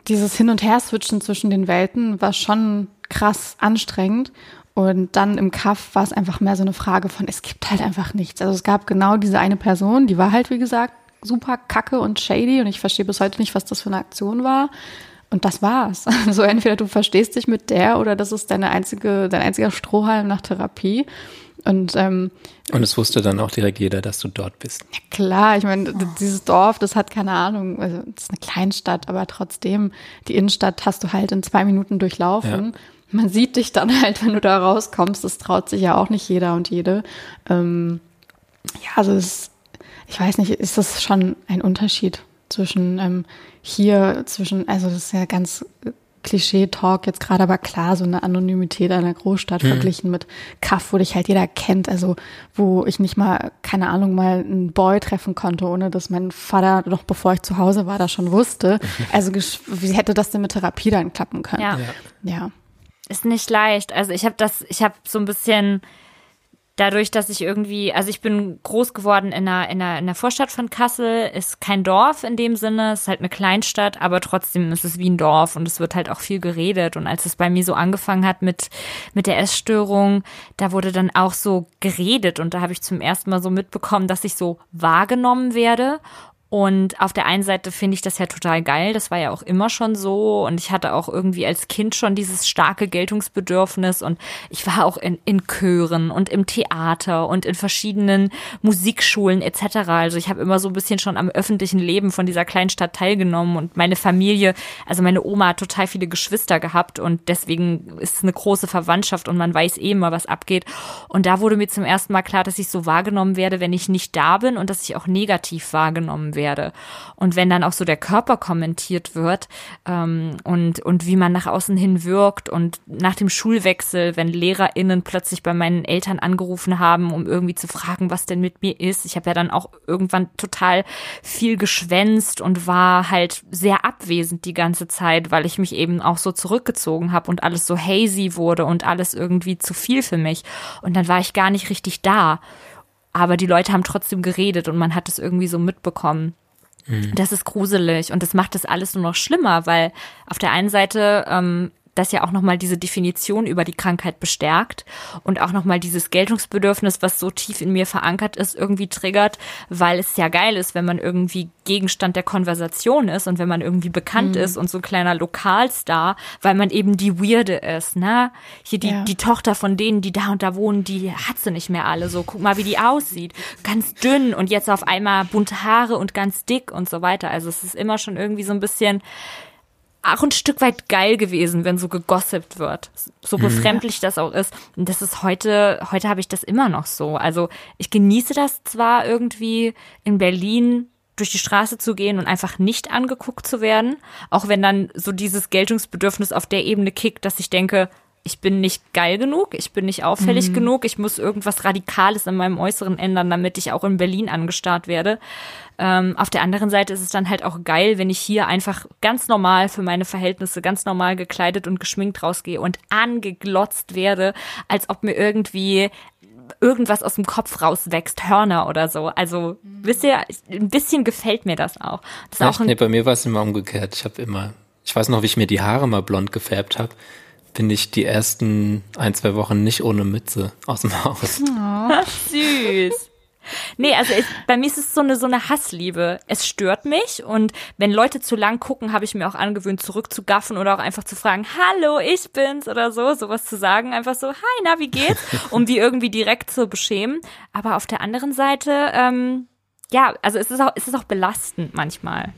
Speaker 3: dieses Hin- und Her-Switchen zwischen den Welten war schon krass anstrengend. Und dann im Kaff war es einfach mehr so eine Frage von, es gibt halt einfach nichts. Also es gab genau diese eine Person, die war halt, wie gesagt, super kacke und shady und ich verstehe bis heute nicht, was das für eine Aktion war. Und das war's. Also entweder du verstehst dich mit der oder das ist deine einzige, dein einziger Strohhalm nach Therapie. Und, ähm,
Speaker 1: und es wusste dann auch direkt jeder, dass du dort bist.
Speaker 3: Ja klar, ich meine, dieses Dorf, das hat keine Ahnung, also das ist eine Kleinstadt, aber trotzdem, die Innenstadt hast du halt in zwei Minuten durchlaufen. Ja. Man sieht dich dann halt, wenn du da rauskommst, das traut sich ja auch nicht jeder und jede. Ähm, ja, also es ich weiß nicht, ist das schon ein Unterschied zwischen ähm, hier, zwischen, also das ist ja ganz Klischee-Talk jetzt gerade, aber klar, so eine Anonymität einer Großstadt mhm. verglichen mit Kaff, wo dich halt jeder kennt, also wo ich nicht mal, keine Ahnung, mal einen Boy treffen konnte, ohne dass mein Vater, noch bevor ich zu Hause war, das schon wusste. Also wie hätte das denn mit Therapie dann klappen können?
Speaker 2: Ja.
Speaker 3: ja.
Speaker 2: Ist nicht leicht. Also ich habe das, ich habe so ein bisschen dadurch, dass ich irgendwie, also ich bin groß geworden in einer, in einer, in einer Vorstadt von Kassel, ist kein Dorf in dem Sinne, ist halt eine Kleinstadt, aber trotzdem ist es wie ein Dorf und es wird halt auch viel geredet. Und als es bei mir so angefangen hat mit, mit der Essstörung, da wurde dann auch so geredet. Und da habe ich zum ersten Mal so mitbekommen, dass ich so wahrgenommen werde und auf der einen Seite finde ich das ja total geil. Das war ja auch immer schon so. Und ich hatte auch irgendwie als Kind schon dieses starke Geltungsbedürfnis. Und ich war auch in, in Chören und im Theater und in verschiedenen Musikschulen etc. Also ich habe immer so ein bisschen schon am öffentlichen Leben von dieser Kleinstadt teilgenommen. Und meine Familie, also meine Oma hat total viele Geschwister gehabt. Und deswegen ist es eine große Verwandtschaft und man weiß eh immer, was abgeht. Und da wurde mir zum ersten Mal klar, dass ich so wahrgenommen werde, wenn ich nicht da bin und dass ich auch negativ wahrgenommen werde werde. Und wenn dann auch so der Körper kommentiert wird ähm, und, und wie man nach außen hin wirkt und nach dem Schulwechsel, wenn LehrerInnen plötzlich bei meinen Eltern angerufen haben, um irgendwie zu fragen, was denn mit mir ist. Ich habe ja dann auch irgendwann total viel geschwänzt und war halt sehr abwesend die ganze Zeit, weil ich mich eben auch so zurückgezogen habe und alles so hazy wurde und alles irgendwie zu viel für mich. Und dann war ich gar nicht richtig da aber die Leute haben trotzdem geredet und man hat es irgendwie so mitbekommen. Mhm. Das ist gruselig und das macht das alles nur noch schlimmer, weil auf der einen Seite ähm, das ja auch nochmal diese Definition über die Krankheit bestärkt und auch nochmal dieses Geltungsbedürfnis, was so tief in mir verankert ist, irgendwie triggert, weil es ja geil ist, wenn man irgendwie Gegenstand der Konversation ist und wenn man irgendwie bekannt mhm. ist und so ein kleiner Lokalstar, weil man eben die Weirde ist, ne? Hier die, ja. die Tochter von denen, die da und da wohnen, die hat sie nicht mehr alle so. Guck mal, wie die aussieht. Ganz dünn und jetzt auf einmal bunte Haare und ganz dick und so weiter. Also es ist immer schon irgendwie so ein bisschen auch ein Stück weit geil gewesen, wenn so gegossipt wird. So mhm. befremdlich das auch ist. Und das ist heute, heute habe ich das immer noch so. Also ich genieße das zwar irgendwie in Berlin durch die Straße zu gehen und einfach nicht angeguckt zu werden, auch wenn dann so dieses Geltungsbedürfnis auf der Ebene kickt, dass ich denke, ich bin nicht geil genug, ich bin nicht auffällig mhm. genug, ich muss irgendwas Radikales in meinem Äußeren ändern, damit ich auch in Berlin angestarrt werde. Ähm, auf der anderen Seite ist es dann halt auch geil, wenn ich hier einfach ganz normal für meine Verhältnisse, ganz normal gekleidet und geschminkt rausgehe und angeglotzt werde, als ob mir irgendwie irgendwas aus dem Kopf rauswächst, Hörner oder so. Also, mhm. wisst ihr, ein bisschen gefällt mir das auch. Das
Speaker 1: Echt? auch nee, bei mir war es immer umgekehrt. Ich habe immer, ich weiß noch, wie ich mir die Haare mal blond gefärbt habe bin ich die ersten ein, zwei Wochen nicht ohne Mütze aus dem Haus.
Speaker 2: Oh, süß. Nee, also es, bei mir ist es so eine, so eine Hassliebe. Es stört mich und wenn Leute zu lang gucken, habe ich mir auch angewöhnt, zurückzugaffen oder auch einfach zu fragen, hallo, ich bin's oder so, sowas zu sagen. Einfach so, hi, na, wie geht's? Um die irgendwie direkt zu beschämen. Aber auf der anderen Seite, ähm, ja, also es ist auch, es ist auch belastend manchmal.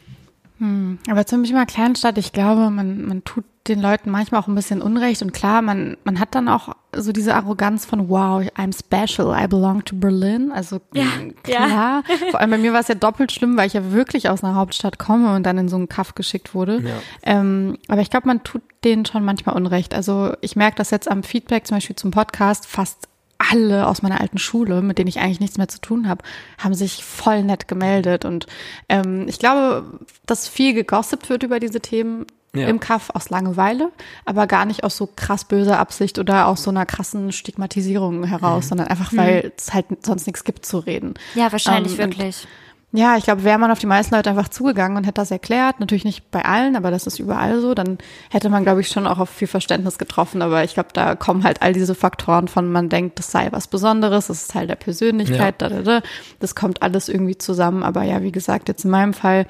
Speaker 3: Hm, aber ziemlich mal Kleinstadt, ich glaube, man, man tut den Leuten manchmal auch ein bisschen Unrecht und klar, man, man hat dann auch so diese Arroganz von wow, I'm special, I belong to Berlin. Also ja, klar. Ja. Vor allem bei mir war es ja doppelt schlimm, weil ich ja wirklich aus einer Hauptstadt komme und dann in so einen Kaff geschickt wurde. Ja. Ähm, aber ich glaube, man tut denen schon manchmal Unrecht. Also ich merke das jetzt am Feedback zum Beispiel zum Podcast fast alle aus meiner alten Schule, mit denen ich eigentlich nichts mehr zu tun habe, haben sich voll nett gemeldet. Und ähm, ich glaube, dass viel gegossipt wird über diese Themen ja. im Kaff aus Langeweile, aber gar nicht aus so krass böser Absicht oder aus so einer krassen Stigmatisierung heraus, mhm. sondern einfach, weil mhm. es halt sonst nichts gibt zu reden.
Speaker 2: Ja, wahrscheinlich ähm, wirklich.
Speaker 3: Ja, ich glaube, wäre man auf die meisten Leute einfach zugegangen und hätte das erklärt, natürlich nicht bei allen, aber das ist überall so, dann hätte man, glaube ich, schon auch auf viel Verständnis getroffen. Aber ich glaube, da kommen halt all diese Faktoren von, man denkt, das sei was Besonderes, das ist Teil der Persönlichkeit, ja. da, da, da. das kommt alles irgendwie zusammen. Aber ja, wie gesagt, jetzt in meinem Fall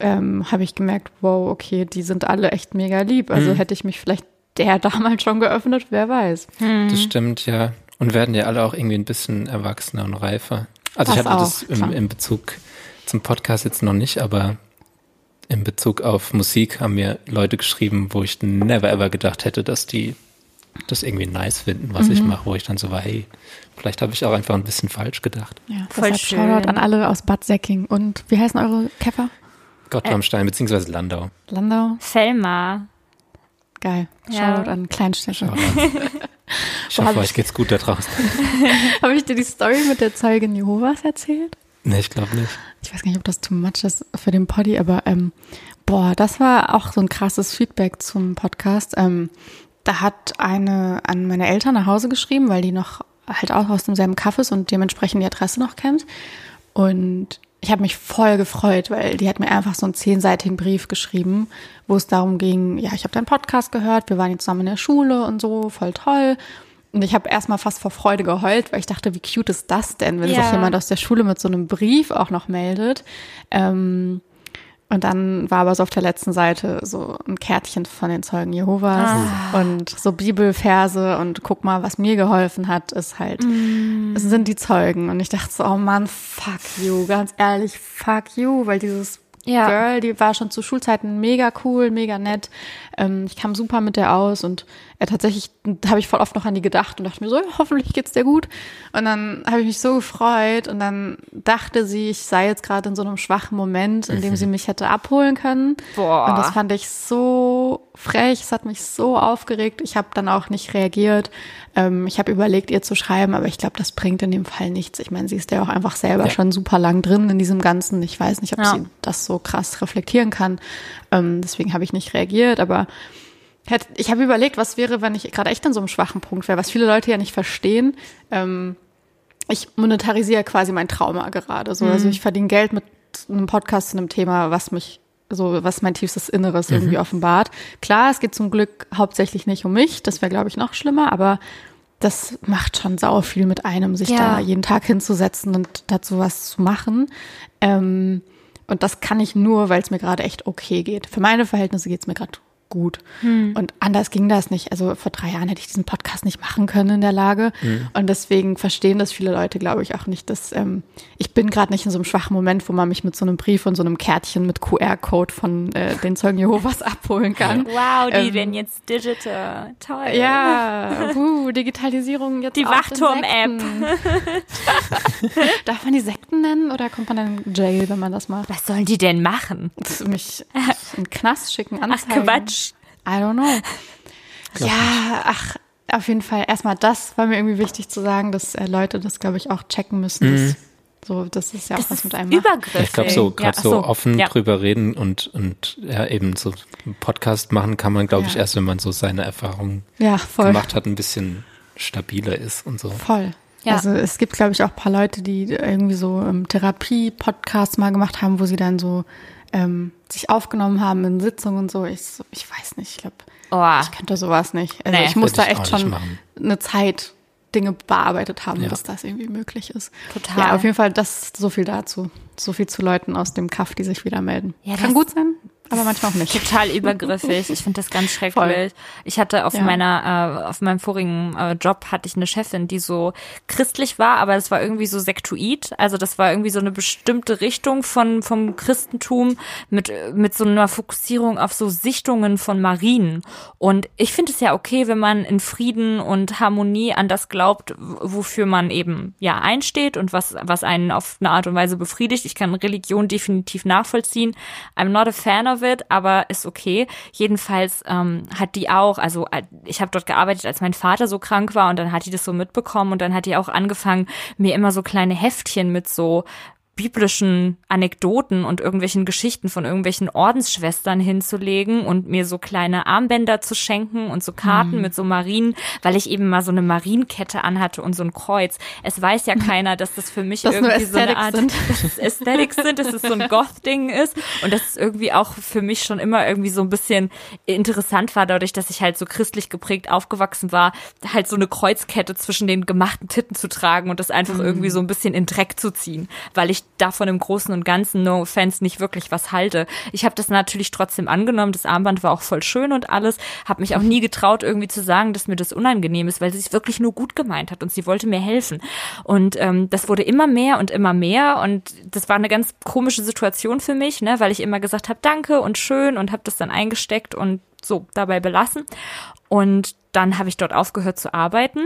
Speaker 3: ähm, habe ich gemerkt, wow, okay, die sind alle echt mega lieb. Also mhm. hätte ich mich vielleicht der damals schon geöffnet, wer weiß.
Speaker 1: Mhm. Das stimmt, ja. Und werden ja alle auch irgendwie ein bisschen erwachsener und reifer. Also das ich hatte auch, das im, im Bezug zum Podcast jetzt noch nicht, aber in Bezug auf Musik haben mir Leute geschrieben, wo ich never ever gedacht hätte, dass die das irgendwie nice finden, was mhm. ich mache, wo ich dann so war, hey, vielleicht habe ich auch einfach ein bisschen falsch gedacht.
Speaker 3: Ja, voll schön. Shoutout an alle aus Bad Säcking. Und wie heißen eure Käfer?
Speaker 1: Gottramstein, äh, beziehungsweise Landau.
Speaker 3: Landau?
Speaker 2: Selma.
Speaker 3: Geil. Ja. Shoutout an Kleinstädte.
Speaker 1: Ich hoffe, euch geht's gut da draußen.
Speaker 3: habe ich dir die Story mit der Zeugin Jehovas erzählt?
Speaker 1: Nee, ich glaube nicht.
Speaker 3: Ich weiß gar nicht, ob das too much ist für den Poddy, aber ähm, boah, das war auch so ein krasses Feedback zum Podcast. Ähm, da hat eine an meine Eltern nach Hause geschrieben, weil die noch halt auch aus demselben Kaff ist und dementsprechend die Adresse noch kennt. Und ich habe mich voll gefreut, weil die hat mir einfach so einen zehnseitigen Brief geschrieben, wo es darum ging, ja, ich habe deinen Podcast gehört, wir waren jetzt zusammen in der Schule und so, voll toll. Und ich habe erstmal fast vor Freude geheult, weil ich dachte, wie cute ist das denn, wenn ja. sich jemand aus der Schule mit so einem Brief auch noch meldet. Ähm, und dann war aber so auf der letzten Seite so ein Kärtchen von den Zeugen Jehovas ah. und so Bibelverse und guck mal, was mir geholfen hat, ist halt, mm. es sind die Zeugen. Und ich dachte so, oh Mann, fuck you, ganz ehrlich, fuck you, weil dieses ja. Girl, die war schon zu Schulzeiten mega cool, mega nett. Ähm, ich kam super mit der aus und äh, tatsächlich habe ich voll oft noch an die gedacht und dachte mir so, ja, hoffentlich geht's dir gut. Und dann habe ich mich so gefreut und dann dachte sie, ich sei jetzt gerade in so einem schwachen Moment, in dem mhm. sie mich hätte abholen können. Boah. Und das fand ich so frech, es hat mich so aufgeregt. Ich habe dann auch nicht reagiert. Ähm, ich habe überlegt, ihr zu schreiben, aber ich glaube, das bringt in dem Fall nichts. Ich meine, sie ist ja auch einfach selber ja. schon super lang drin in diesem Ganzen. Ich weiß nicht, ob ja. sie das so krass reflektieren kann. Ähm, deswegen habe ich nicht reagiert, aber ich habe überlegt, was wäre, wenn ich gerade echt an so einem schwachen Punkt wäre, was viele Leute ja nicht verstehen. Ähm, ich monetarisiere quasi mein Trauma gerade. So. Also mhm. Also ich verdiene Geld mit einem Podcast zu einem Thema, was mich so was mein tiefstes Inneres irgendwie offenbart. Klar, es geht zum Glück hauptsächlich nicht um mich, das wäre, glaube ich, noch schlimmer, aber das macht schon sau viel mit einem, sich
Speaker 2: Ja.
Speaker 3: da jeden Tag hinzusetzen und dazu was zu machen. Ähm, und das kann ich nur, weil es mir gerade echt okay geht. Für meine Verhältnisse geht es mir gerade gut. Und anders ging das nicht. Also vor drei Jahren hätte ich diesen Podcast nicht machen können in der Lage. Und deswegen verstehen das viele Leute, glaube ich, auch nicht, dass ähm, ich bin gerade nicht in so einem schwachen Moment, wo man mich mit so einem Brief und so einem Kärtchen mit QR-Code von äh, den Zeugen Jehovas abholen kann.
Speaker 2: Wow, die
Speaker 3: Ähm,
Speaker 2: werden jetzt digital. Toll.
Speaker 3: Ja, uh, Digitalisierung jetzt.
Speaker 2: Die Wachturm-App.
Speaker 3: Darf man die Sekten nennen oder kommt man dann in Jail, wenn man das macht?
Speaker 2: Was sollen die denn machen?
Speaker 3: Mich in den Knast schicken,
Speaker 2: Ach,
Speaker 3: anzeigen.
Speaker 2: Quatsch.
Speaker 3: I don't know. Ja, ach, auf jeden Fall. Erstmal das war mir irgendwie wichtig zu sagen, dass äh, Leute das, glaube ich, auch checken müssen. Dass, so, das ist ja auch
Speaker 2: Das
Speaker 3: was mit einem macht.
Speaker 2: übergriffig.
Speaker 1: Ich glaube, so gerade
Speaker 2: Ja,
Speaker 1: so, offen
Speaker 2: ja.
Speaker 1: drüber reden und, und ja, eben so einen Podcast machen kann man, glaube ich,
Speaker 3: Ja.
Speaker 1: erst, wenn man so seine Erfahrungen
Speaker 3: Ja,
Speaker 1: gemacht hat, ein bisschen stabiler ist und so.
Speaker 3: Voll.
Speaker 2: Ja.
Speaker 3: Also es gibt, glaube ich, auch ein paar Leute, die irgendwie so ähm, Therapie-Podcasts mal gemacht haben, wo sie dann so ähm, sich aufgenommen haben in Sitzungen und so. Ich, so, ich weiß nicht, ich glaube,
Speaker 2: Oh.
Speaker 3: ich könnte sowas nicht. Also
Speaker 2: Nee.
Speaker 3: ich muss da
Speaker 1: ich
Speaker 3: echt schon
Speaker 1: machen.
Speaker 3: eine Zeit Dinge bearbeitet haben,
Speaker 1: Ja.
Speaker 3: bis das irgendwie möglich ist.
Speaker 2: Total.
Speaker 3: Ja, auf jeden Fall das so viel dazu. So viel zu Leuten aus dem Kaff, die sich wieder melden.
Speaker 2: Ja,
Speaker 3: Kann gut sein, aber manchmal auch nicht.
Speaker 2: Total übergriffig. Ich finde das ganz schrecklich.
Speaker 3: Voll.
Speaker 2: Ich hatte auf
Speaker 3: Ja.
Speaker 2: meiner, äh, auf meinem vorigen äh, Job hatte ich eine Chefin, die so christlich war, aber das war irgendwie so sektuit. Also das war irgendwie so eine bestimmte Richtung von vom Christentum mit mit so einer Fokussierung auf so Sichtungen von Marien. Und ich finde es ja okay, wenn man in Frieden und Harmonie an das glaubt, wofür man eben ja einsteht und was was einen auf eine Art und Weise befriedigt. Ich kann Religion definitiv nachvollziehen. I'm not a fan of it, aber ist okay. Jedenfalls ähm, hat die auch, also äh, ich habe dort gearbeitet, als mein Vater so krank war und dann hat die das so mitbekommen und dann hat die auch angefangen, mir immer so kleine Heftchen mit so biblischen Anekdoten und irgendwelchen Geschichten von irgendwelchen Ordensschwestern hinzulegen und mir so kleine Armbänder zu schenken und so
Speaker 3: Mhm.
Speaker 2: Karten mit so Marien, weil ich eben mal so eine Marienkette anhatte und so ein Kreuz. Es weiß ja keiner, dass das für mich
Speaker 3: Dass
Speaker 2: irgendwie so eine Art
Speaker 3: sind.
Speaker 2: dass es Aesthetics sind, dass es so ein Goth-Ding ist und dass es irgendwie auch für mich schon immer irgendwie so ein bisschen interessant war, dadurch, dass ich halt so christlich geprägt aufgewachsen war, halt so eine Kreuzkette zwischen den gemachten Titten zu tragen und das einfach irgendwie so ein bisschen in Dreck zu ziehen, weil ich davon im Großen und Ganzen, no offense, nicht wirklich was halte. Ich habe das natürlich trotzdem angenommen, das Armband war auch voll schön und alles, habe mich auch nie getraut, irgendwie zu sagen, dass mir das unangenehm ist, weil sie es wirklich nur gut gemeint hat und sie wollte mir helfen. Und ähm, das wurde immer mehr und immer mehr und das war eine ganz komische Situation für mich, ne, weil ich immer gesagt habe, danke und schön und habe das dann eingesteckt und so dabei belassen. Und dann habe ich dort aufgehört zu arbeiten,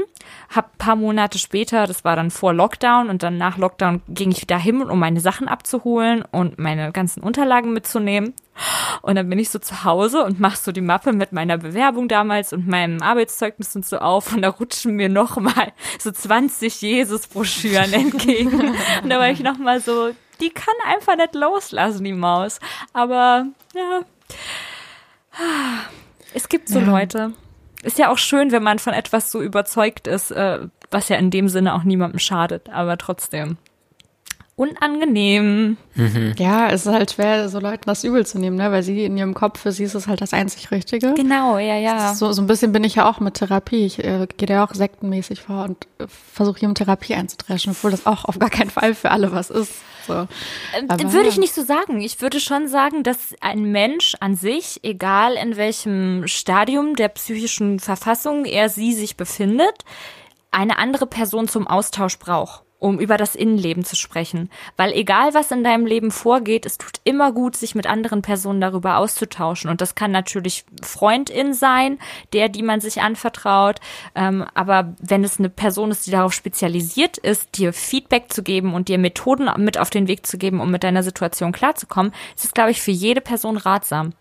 Speaker 2: habe paar Monate später, das war dann vor Lockdown und dann nach Lockdown ging ich wieder hin, um meine Sachen abzuholen und meine ganzen Unterlagen mitzunehmen. Und dann bin ich so zu Hause und mach so die Mappe mit meiner Bewerbung damals und meinem Arbeitszeugnis und so auf und da rutschen mir noch mal so 20 Jesus-Broschüren entgegen. Und da war ich noch mal so, die kann einfach nicht loslassen, die Maus. Aber ja, es gibt so
Speaker 3: Ja.
Speaker 2: Leute. Ist ja auch schön, wenn man von etwas so überzeugt ist, äh, was ja in dem Sinne auch niemandem schadet, aber trotzdem. Unangenehm.
Speaker 3: Ja, es ist halt schwer, so Leuten das übel zu nehmen, ne? weil sie in ihrem Kopf, für sie ist es halt das einzig Richtige.
Speaker 2: Genau, ja, ja.
Speaker 3: So, so ein bisschen bin ich ja auch mit Therapie. Ich äh, gehe ja auch sektenmäßig vor und äh, versuche hier um Therapie einzudreschen, obwohl das auch auf gar keinen Fall für alle was ist. So.
Speaker 2: Ähm,
Speaker 3: Aber
Speaker 2: würde ich nicht so sagen. Ich würde schon sagen, dass ein Mensch an sich, egal in welchem Stadium der psychischen Verfassung er sie sich befindet, eine andere Person zum Austausch braucht, um über das Innenleben zu sprechen. Weil egal was in deinem Leben vorgeht, es tut immer gut, sich mit anderen Personen darüber auszutauschen. Und das kann natürlich Freundin sein, der, die man sich anvertraut. Ähm, aber wenn es eine Person ist, die darauf spezialisiert ist, dir Feedback zu geben und dir Methoden mit auf den Weg zu geben, um mit deiner Situation klarzukommen, ist es, glaube ich, für jede Person ratsam.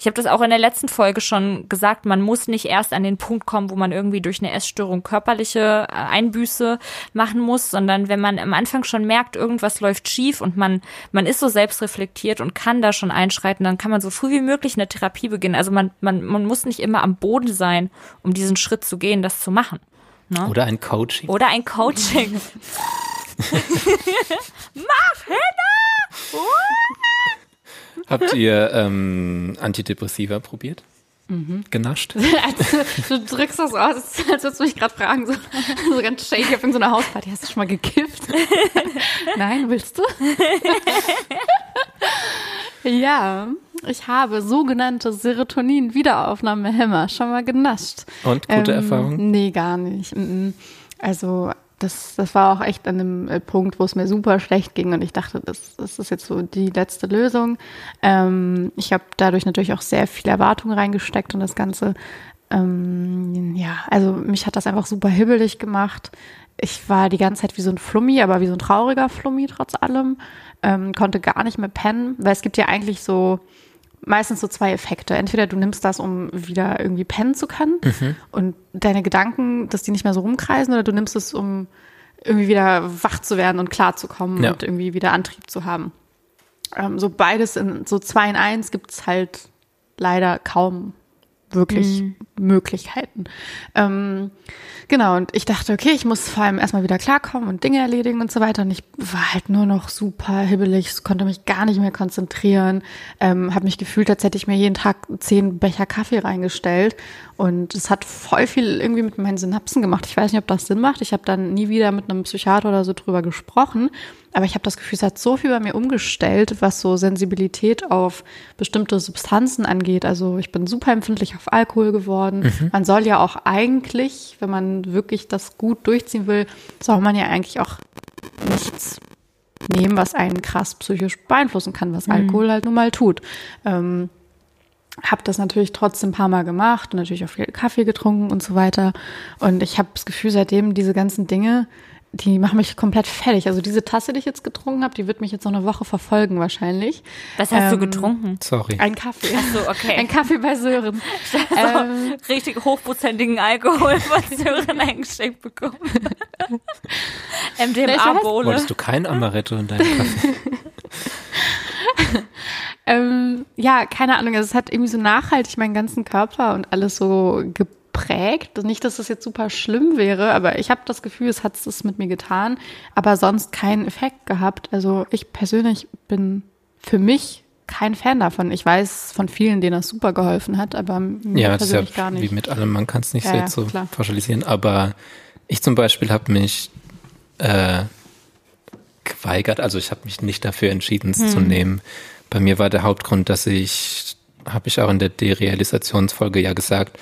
Speaker 2: Ich habe das auch in der letzten Folge schon gesagt, man muss nicht erst an den Punkt kommen, wo man irgendwie durch eine Essstörung körperliche äh, Einbüße machen muss, sondern wenn man am Anfang schon merkt, irgendwas läuft schief und man, man ist so selbstreflektiert und kann da schon einschreiten, dann kann man so früh wie möglich eine Therapie beginnen. Also man, man, man muss nicht immer am Boden sein, um diesen Schritt zu gehen, das zu machen. Ne?
Speaker 1: Oder ein Coaching.
Speaker 2: Oder ein Coaching. Mach hin!
Speaker 1: Habt ihr ähm, Antidepressiva probiert?
Speaker 3: Mhm.
Speaker 1: Genascht?
Speaker 3: Also, du drückst das aus, als würdest du mich gerade fragen, so, so ganz shady auf irgendeiner Hausparty. Hast du schon mal gekifft? Nein, willst du? ja, ich habe sogenannte Serotonin-Wiederaufnahmehämmer schon mal genascht.
Speaker 1: Und gute
Speaker 3: Ähm,
Speaker 1: Erfahrung?
Speaker 3: Nee, gar nicht. Also das, das war auch echt an einem äh, Punkt, wo es mir super schlecht ging und ich dachte, das, das ist jetzt so die letzte Lösung. Ähm, ich habe dadurch natürlich auch sehr viel Erwartung reingesteckt und das Ganze, ähm, ja, also mich hat das einfach super hibbelig gemacht. Ich war die ganze Zeit wie so ein Flummi, aber wie so ein trauriger Flummi trotz allem. Ähm, konnte gar nicht mehr pennen, weil es gibt ja eigentlich so meistens so zwei Effekte. Entweder du nimmst das, um wieder irgendwie pennen zu können und deine Gedanken, dass die nicht mehr so rumkreisen, oder du nimmst es, um irgendwie wieder wach zu werden und klar zu kommen
Speaker 1: Ja.
Speaker 3: und irgendwie wieder Antrieb zu haben. Ähm, so beides in so zwei in eins gibt's halt leider kaum wirklich Möglichkeiten. Ähm, genau, und ich dachte, okay, ich muss vor allem erstmal wieder klarkommen und Dinge erledigen und so weiter. Und ich war halt nur noch super hibbelig, konnte mich gar nicht mehr konzentrieren, ähm, habe mich gefühlt, als hätte ich mir jeden Tag zehn Becher Kaffee reingestellt. Und es hat voll viel irgendwie mit meinen Synapsen gemacht. Ich weiß nicht, ob das Sinn macht. Ich habe dann nie wieder mit einem Psychiater oder so drüber gesprochen. Aber ich habe das Gefühl, es hat so viel bei mir umgestellt, was so Sensibilität auf bestimmte Substanzen angeht. Also ich bin super empfindlich auf Alkohol geworden. Man soll ja auch eigentlich, wenn man wirklich das gut durchziehen will, soll man ja eigentlich auch nichts nehmen, was einen krass psychisch beeinflussen kann, was Alkohol halt nun mal tut. Ähm, habe das natürlich trotzdem ein paar Mal gemacht und natürlich auch viel Kaffee getrunken und so weiter. Und ich habe das Gefühl, seitdem diese ganzen Dinge, die machen mich komplett fertig. Also diese Tasse, die ich jetzt getrunken habe, die wird mich jetzt noch eine Woche verfolgen wahrscheinlich.
Speaker 2: Was hast du
Speaker 3: Ähm,
Speaker 2: getrunken?
Speaker 1: Sorry.
Speaker 3: Ein Kaffee.
Speaker 2: so, okay.
Speaker 3: Ein Kaffee bei Sören. ähm,
Speaker 2: richtig hochprozentigen Alkohol von Sören eingeschenkt bekommen.
Speaker 3: ich
Speaker 2: MDMA-Bowle.
Speaker 1: Wolltest du kein Amaretto in deinem Kaffee?
Speaker 3: ähm, ja, keine Ahnung. Also es hat irgendwie so nachhaltig meinen ganzen Körper und alles so geprägt. Nicht, dass das jetzt super schlimm wäre, aber ich habe das Gefühl, es hat es mit mir getan, aber sonst keinen Effekt gehabt. Also ich persönlich bin für mich kein Fan davon. Ich weiß von vielen, denen das super geholfen hat, aber mir
Speaker 1: Ja, ist ja
Speaker 3: persönlich gar nicht.
Speaker 1: wie mit allem, man kann es nicht
Speaker 3: Ja,
Speaker 1: so
Speaker 3: ja,
Speaker 1: so pauschalisieren, aber ich zum Beispiel habe mich äh, geweigert, also ich habe mich nicht dafür entschieden, es
Speaker 3: Hm.
Speaker 1: zu nehmen. Bei mir war der Hauptgrund, dass ich, habe ich auch in der Derealisationsfolge ja gesagt,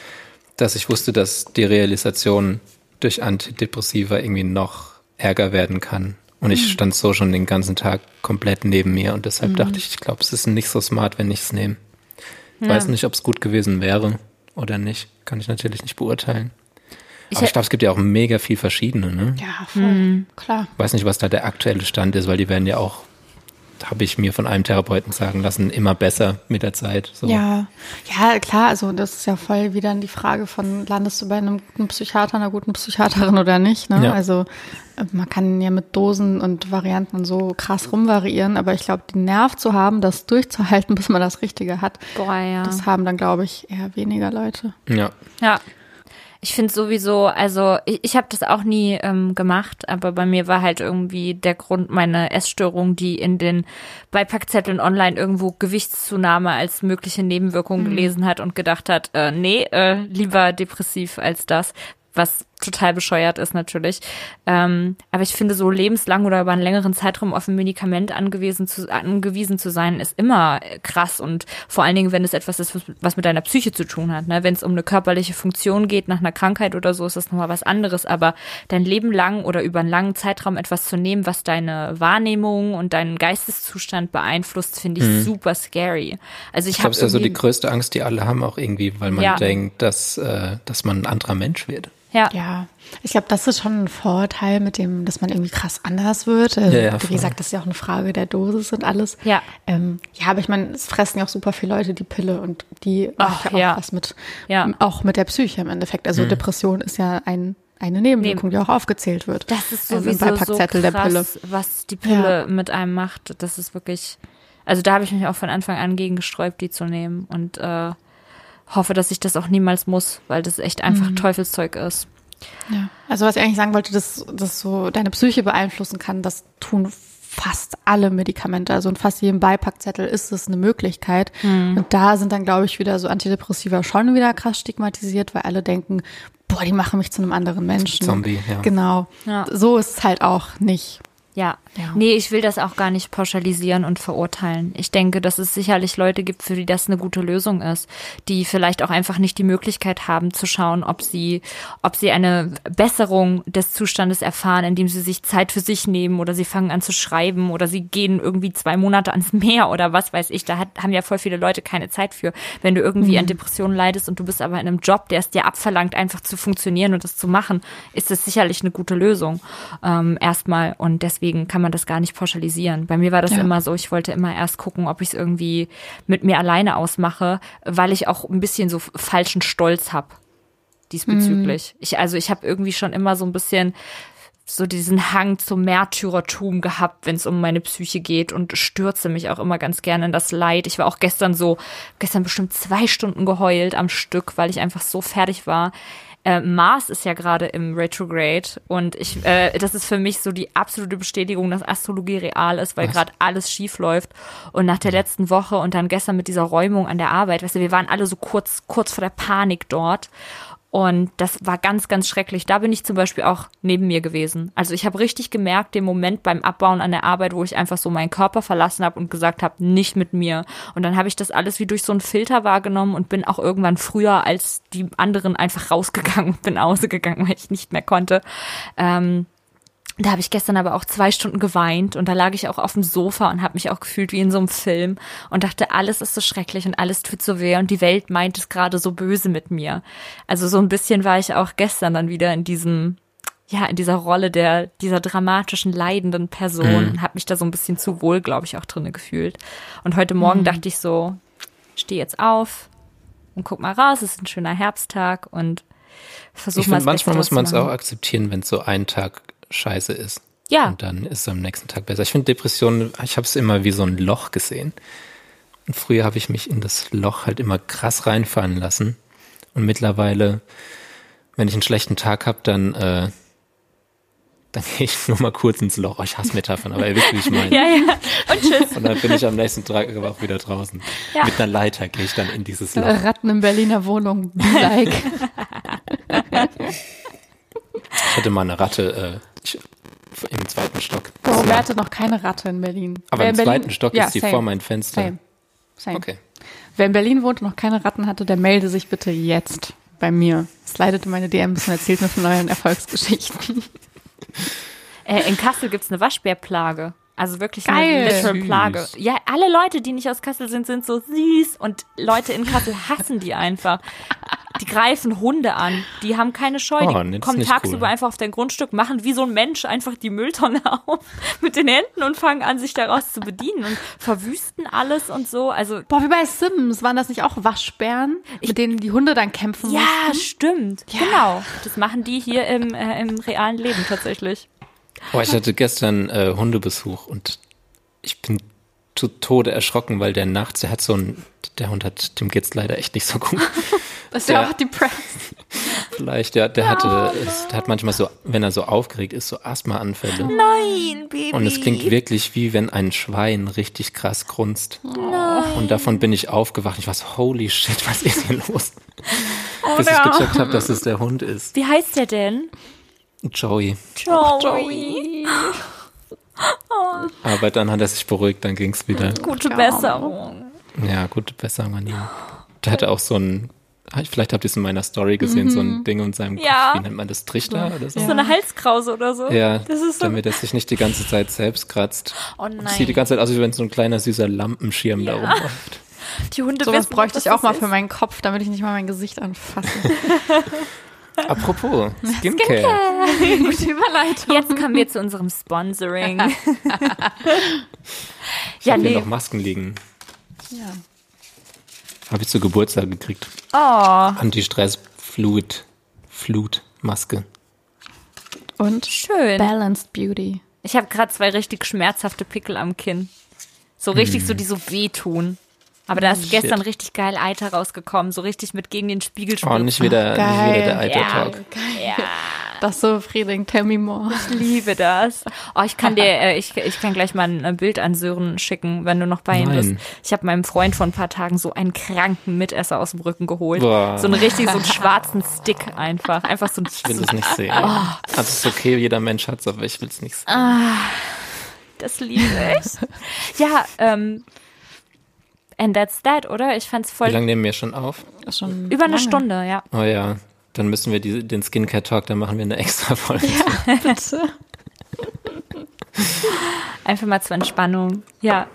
Speaker 1: dass ich wusste, dass Derealisation durch Antidepressiva irgendwie noch ärger werden kann. Und ich stand so schon den ganzen Tag komplett neben mir und deshalb dachte ich, ich glaube, es ist nicht so smart, wenn ich es nehme. Ich weiß nicht, ob es gut gewesen wäre oder nicht. Kann ich natürlich nicht beurteilen. Aber ich glaube, es gibt ja auch mega viel verschiedene. Ne?
Speaker 3: Ja, voll. Klar.
Speaker 1: Ich weiß nicht, was da der aktuelle Stand ist, weil die werden ja auch, habe ich mir von einem Therapeuten sagen lassen, immer besser mit der Zeit. So.
Speaker 3: Ja, ja, klar, also das ist ja voll wieder die Frage von, landest du bei einem guten Psychiater, einer guten Psychiaterin oder nicht, ne?
Speaker 1: Ja.
Speaker 3: Also äh, man kann ja mit Dosen und Varianten so krass rumvariieren, aber ich glaube, den Nerv zu haben, das durchzuhalten, bis man das Richtige hat,
Speaker 2: Boah, ja.
Speaker 3: das haben dann, glaube ich, eher weniger Leute.
Speaker 1: ja.
Speaker 2: Ja. Ich finde sowieso, also ich, ich habe das auch nie ähm, gemacht, aber bei mir war halt irgendwie der Grund meine Essstörung, die in den Beipackzetteln online irgendwo Gewichtszunahme als mögliche Nebenwirkung gelesen hat und gedacht hat, äh, nee, äh, lieber depressiv als das, was total bescheuert ist natürlich. Ähm, aber ich finde, so lebenslang oder über einen längeren Zeitraum auf ein Medikament angewiesen zu, angewiesen zu sein, ist immer krass. Und vor allen Dingen, wenn es etwas ist, was, mit deiner Psyche zu tun hat. Ne? Wenn es um eine körperliche Funktion geht, nach einer Krankheit oder so, ist das nochmal was anderes. Aber dein Leben lang oder über einen langen Zeitraum etwas zu nehmen, was deine Wahrnehmung und deinen Geisteszustand beeinflusst, finde ich super scary. Also ich,
Speaker 1: Ich glaube,
Speaker 2: habe
Speaker 1: es ist ja so die größte Angst, die alle haben, auch irgendwie, weil man
Speaker 2: Ja.
Speaker 1: denkt, dass, äh, dass man ein anderer Mensch wird.
Speaker 2: Ja.
Speaker 3: Ja, ich glaube, das ist schon ein Vorteil mit dem, dass man irgendwie krass anders wird. Also,
Speaker 1: Ja, ja,
Speaker 3: wie gesagt, das ist ja auch eine Frage der Dosis und alles.
Speaker 2: Ja.
Speaker 3: Ähm, ja, aber ich meine, es fressen ja auch super viele Leute die Pille und die
Speaker 2: Ach,
Speaker 3: macht ja auch
Speaker 2: ja.
Speaker 3: was mit,
Speaker 2: Ja.
Speaker 3: auch mit der Psyche im Endeffekt. Also Depression ist ja ein, eine Nebenwirkung, die auch aufgezählt wird.
Speaker 2: Das ist
Speaker 3: ähm, im
Speaker 2: sowieso so
Speaker 3: Beipackzettel
Speaker 2: krass,
Speaker 3: der Pille.
Speaker 2: was die Pille mit einem macht. Das ist wirklich, also da habe ich mich auch von Anfang an gegen gesträubt, die zu nehmen und äh, hoffe, dass ich das auch niemals muss, weil das echt
Speaker 3: Mhm.
Speaker 2: einfach Teufelszeug ist.
Speaker 3: Ja. Also was ich eigentlich sagen wollte, dass, dass so deine Psyche beeinflussen kann, das tun fast alle Medikamente. Also in fast jedem Beipackzettel ist es eine Möglichkeit. Und da sind dann, glaube ich, wieder so Antidepressiva schon wieder krass stigmatisiert, weil alle denken, boah, die machen mich zu einem anderen Menschen.
Speaker 1: Zombie, ja.
Speaker 3: Genau.
Speaker 2: Ja.
Speaker 3: So ist es halt auch nicht.
Speaker 2: Ja.
Speaker 3: Ja.
Speaker 2: Nee, ich will das auch gar nicht pauschalisieren und verurteilen. Ich denke, dass es sicherlich Leute gibt, für die das eine gute Lösung ist, die vielleicht auch einfach nicht die Möglichkeit haben zu schauen, ob sie, ob sie eine Besserung des Zustandes erfahren, indem sie sich Zeit für sich nehmen oder sie fangen an zu schreiben oder sie gehen irgendwie zwei Monate ans Meer oder was weiß ich. Da hat, haben ja voll viele Leute keine Zeit für. Wenn du irgendwie an Depressionen leidest und du bist aber in einem Job, der es dir abverlangt, einfach zu funktionieren und das zu machen, ist das sicherlich eine gute Lösung. Ähm, erstmal. Und deswegen kann man das gar nicht pauschalisieren. Bei mir war das
Speaker 3: Ja.
Speaker 2: immer so, ich wollte immer erst gucken, ob ich es irgendwie mit mir alleine ausmache, weil ich auch ein bisschen so falschen Stolz habe diesbezüglich. Ich, also ich habe irgendwie schon immer so ein bisschen so diesen Hang zum Märtyrertum gehabt, wenn es um meine Psyche geht und stürze mich auch immer ganz gerne in das Leid. Ich war auch gestern so, gestern bestimmt zwei Stunden geheult am Stück, weil ich einfach so fertig war. Äh, Mars ist ja gerade im Retrograde und ich, äh, das ist für mich so die absolute Bestätigung, dass Astrologie real ist, weil gerade alles schief läuft. Und nach der letzten Woche und dann gestern mit dieser Räumung an der Arbeit, weißt du, wir waren alle so kurz, kurz vor der Panik dort. Und das war ganz, ganz schrecklich. Da bin ich zum Beispiel auch neben mir gewesen. Also ich habe richtig gemerkt, den Moment beim Abbauen an der Arbeit, wo ich einfach so meinen Körper verlassen habe und gesagt habe, nicht mit mir. Und dann habe ich das alles wie durch so einen Filter wahrgenommen und bin auch irgendwann früher als die anderen einfach rausgegangen und bin nach Hause gegangen, weil ich nicht mehr konnte. Ähm, da habe ich gestern aber auch zwei Stunden geweint und da lag ich auch auf dem Sofa und habe mich auch gefühlt wie in so einem Film und dachte, alles ist so schrecklich und alles tut so weh und die Welt meint es gerade so böse mit mir. Also so ein bisschen war ich auch gestern dann wieder in diesem, ja, in dieser Rolle der, dieser dramatischen, leidenden Person und habe mich da so ein bisschen zu wohl, glaube ich, auch drinne gefühlt. Und heute Morgen dachte ich so, steh jetzt auf und guck mal raus, es ist ein schöner Herbsttag und versuch
Speaker 1: Ich
Speaker 2: mal
Speaker 1: finde,
Speaker 2: das
Speaker 1: manchmal muss man es auch akzeptieren, wenn es so ein Tag scheiße ist.
Speaker 2: Ja.
Speaker 1: Und dann ist es am nächsten Tag besser. Ich finde Depressionen, ich habe es immer wie so ein Loch gesehen. Und früher habe ich mich in das Loch halt immer krass reinfallen lassen. Und mittlerweile, wenn ich einen schlechten Tag habe, dann, äh, dann gehe ich nur mal kurz ins Loch. Oh, ich hasse Metaphern, aber ihr wisst, wie ich meine.
Speaker 2: Ja, ja. Und tschüss.
Speaker 1: Und dann bin ich am nächsten Tag aber auch wieder draußen.
Speaker 2: Ja.
Speaker 1: Mit einer Leiter gehe ich dann in dieses Loch.
Speaker 3: Ratten in Berliner Wohnung, like.
Speaker 1: Ich hatte mal eine Ratte äh, im zweiten Stock.
Speaker 3: Oh, wer hatte noch keine Ratte in Berlin?
Speaker 1: Aber
Speaker 3: Wer
Speaker 1: im
Speaker 3: in Berlin-
Speaker 1: zweiten Stock
Speaker 3: Ja,
Speaker 1: ist sie vor mein Fenster.
Speaker 3: Same. Same.
Speaker 1: Okay.
Speaker 3: Wer in Berlin wohnt und noch keine Ratten hatte, der melde sich bitte jetzt bei mir. Slidet in meine DMs und erzählt mir von euren Erfolgsgeschichten.
Speaker 2: Äh, in Kassel gibt's eine Waschbärplage. Also wirklich
Speaker 3: Geil.
Speaker 2: eine literal
Speaker 1: Süß.
Speaker 2: Plage. Ja, alle Leute, die nicht aus Kassel sind, sind so süß und Leute in Kassel hassen die einfach. Die greifen Hunde an. Die haben keine Scheu.
Speaker 1: Oh,
Speaker 2: die kommen tagsüber
Speaker 1: cool.
Speaker 2: einfach auf dein Grundstück, machen wie so ein Mensch einfach die Mülltonne auf mit den Händen und fangen an, sich daraus zu bedienen und verwüsten alles und so. Also
Speaker 3: Boah, wie bei Sims, waren das nicht auch Waschbären, mit denen die Hunde dann kämpfen
Speaker 2: ja,
Speaker 3: mussten?
Speaker 2: stimmt. Genau. Das machen die hier im, äh, im realen Leben tatsächlich.
Speaker 1: Oh, ich hatte gestern äh, Hundebesuch und ich bin zu Tode erschrocken, weil der nachts, der hat so ein, der Hund hat, dem geht's leider echt nicht so gut.
Speaker 3: Das ist ja
Speaker 1: Der-
Speaker 3: auch depressed.
Speaker 1: Vielleicht, ja, der hatte, es, der hat manchmal so, wenn er so aufgeregt ist, so Asthmaanfälle.
Speaker 2: Nein, Baby.
Speaker 1: Und es klingt wirklich wie wenn ein Schwein richtig krass grunzt. Und davon bin ich aufgewacht. Ich war so, holy shit, was ist hier los? Bis ich gecheckt habe, dass es der Hund ist.
Speaker 2: Wie heißt der denn?
Speaker 1: Joey.
Speaker 2: Joey.
Speaker 1: Aber dann hat er sich beruhigt, dann ging's wieder.
Speaker 2: Gute. Besserung.
Speaker 1: Ja, gute Besserung an ihn. Der hatte auch so ein, vielleicht habt ihr es in meiner Story gesehen, so ein Ding in seinem
Speaker 2: Mhm. Ja.
Speaker 1: Kopf. Wie nennt man das? Trichter oder so?
Speaker 2: So eine Halskrause oder so.
Speaker 1: Ja,
Speaker 2: Das ist so.
Speaker 1: damit er sich nicht die ganze Zeit selbst kratzt.
Speaker 2: Oh nein.
Speaker 1: Das sieht die ganze Zeit aus, wie wenn so ein kleiner süßer Lampenschirm da
Speaker 2: Ja.
Speaker 1: rumläuft.
Speaker 2: die Hunde
Speaker 3: Sowas
Speaker 2: wissen,
Speaker 3: bräuchte
Speaker 2: was
Speaker 3: ich auch mal
Speaker 2: ist.
Speaker 3: für meinen Kopf, damit ich nicht mal mein Gesicht anfasse.
Speaker 1: Apropos, Skincare.
Speaker 3: Gute Überleitung.
Speaker 2: Jetzt kommen wir zu unserem Sponsoring.
Speaker 1: Ich
Speaker 2: ja,
Speaker 1: habe hier
Speaker 2: nee.
Speaker 1: noch Masken liegen.
Speaker 3: Ja.
Speaker 1: Habe ich zu Geburtstag gekriegt.
Speaker 2: Oh,
Speaker 1: Anti-Stress-Fluid, Flut-Maske.
Speaker 3: Und
Speaker 2: schön.
Speaker 3: Balanced Beauty.
Speaker 2: Ich habe gerade zwei richtig schmerzhafte Pickel am Kinn. So richtig so, die so wehtun. Aber da ist
Speaker 1: Shit.
Speaker 2: gestern richtig geil Eiter rausgekommen, so richtig mit gegen den Spiegel
Speaker 1: Oh, nicht wieder, nicht
Speaker 3: geil.
Speaker 1: wieder der alte
Speaker 2: Ja. Ja.
Speaker 3: Das ist so befriedigend. Tell me more.
Speaker 2: Ich liebe das. Oh, ich kann dir, äh, ich, ich kann gleich mal ein Bild an Sören schicken, wenn du noch bei ihm bist. Ich habe meinem Freund vor ein paar Tagen so einen kranken Mitesser aus dem Rücken geholt.
Speaker 1: Boah.
Speaker 2: So einen richtig, so einen schwarzen Stick einfach. Einfach so ein
Speaker 1: Ich will es nicht sehen.
Speaker 2: Oh.
Speaker 1: Also es ist okay, jeder Mensch hat's, aber ich will es nicht sehen.
Speaker 2: Das liebe ich. ja, ähm, and that's that, oder? Ich fand's
Speaker 1: Wie
Speaker 2: voll
Speaker 1: lange nehmen wir schon auf?
Speaker 3: Schon
Speaker 2: über eine
Speaker 3: lange.
Speaker 2: Stunde, ja.
Speaker 1: Oh ja, dann müssen wir die, den Skincare Talk, dann machen wir eine extra Folge.
Speaker 3: Bitte.
Speaker 2: Einfach mal zur Entspannung. Ja.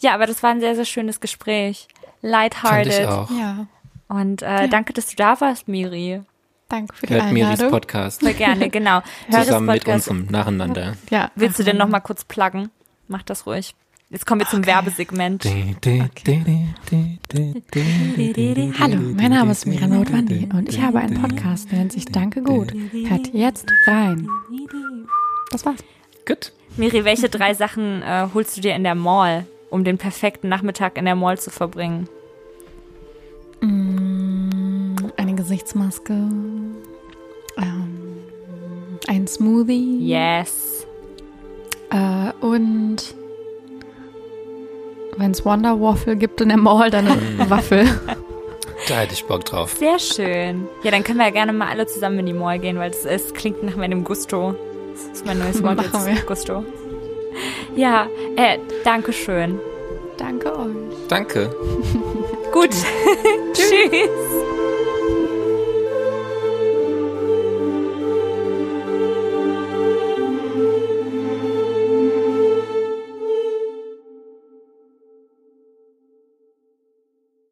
Speaker 2: Ja, aber das war ein sehr, sehr schönes Gespräch.
Speaker 1: Fand ich
Speaker 2: Lighthearted.
Speaker 1: auch.
Speaker 3: Ja.
Speaker 2: Und äh, danke, dass du da warst, Miri.
Speaker 3: Danke für die
Speaker 1: Hört Miris
Speaker 3: Einladung.
Speaker 1: Podcast
Speaker 2: Sehr gerne, genau.
Speaker 1: zusammen
Speaker 2: Miris
Speaker 1: mit unserem Nacheinander.
Speaker 3: Ja.
Speaker 2: Willst du denn noch mal kurz pluggen? Mach das ruhig. Jetzt kommen wir zum Werbesegment.
Speaker 3: Hallo, mein Name ist Mira Notwandi und ich habe einen Podcast, der nennt sich Danke gut. Hört jetzt rein. Das war's.
Speaker 1: Gut.
Speaker 2: Miri, welche drei Sachen äh, holst du dir in der Mall, um den perfekten Nachmittag in der Mall zu verbringen?
Speaker 3: Mm, Eine Gesichtsmaske. Ähm, ein Smoothie.
Speaker 2: Yes.
Speaker 3: Äh, und wenn es Wonder Waffle gibt in der Mall, dann eine Waffel.
Speaker 1: Da hätte ich Bock drauf.
Speaker 2: Sehr schön. Ja, dann können wir ja gerne mal alle zusammen in die Mall gehen, weil es, klingt nach meinem Gusto. Das ist mein neues Wort
Speaker 3: Machen
Speaker 2: jetzt.
Speaker 3: wir.
Speaker 2: Gusto. Ja, äh, danke schön.
Speaker 3: Danke euch.
Speaker 1: Danke.
Speaker 2: Gut. Tschüss.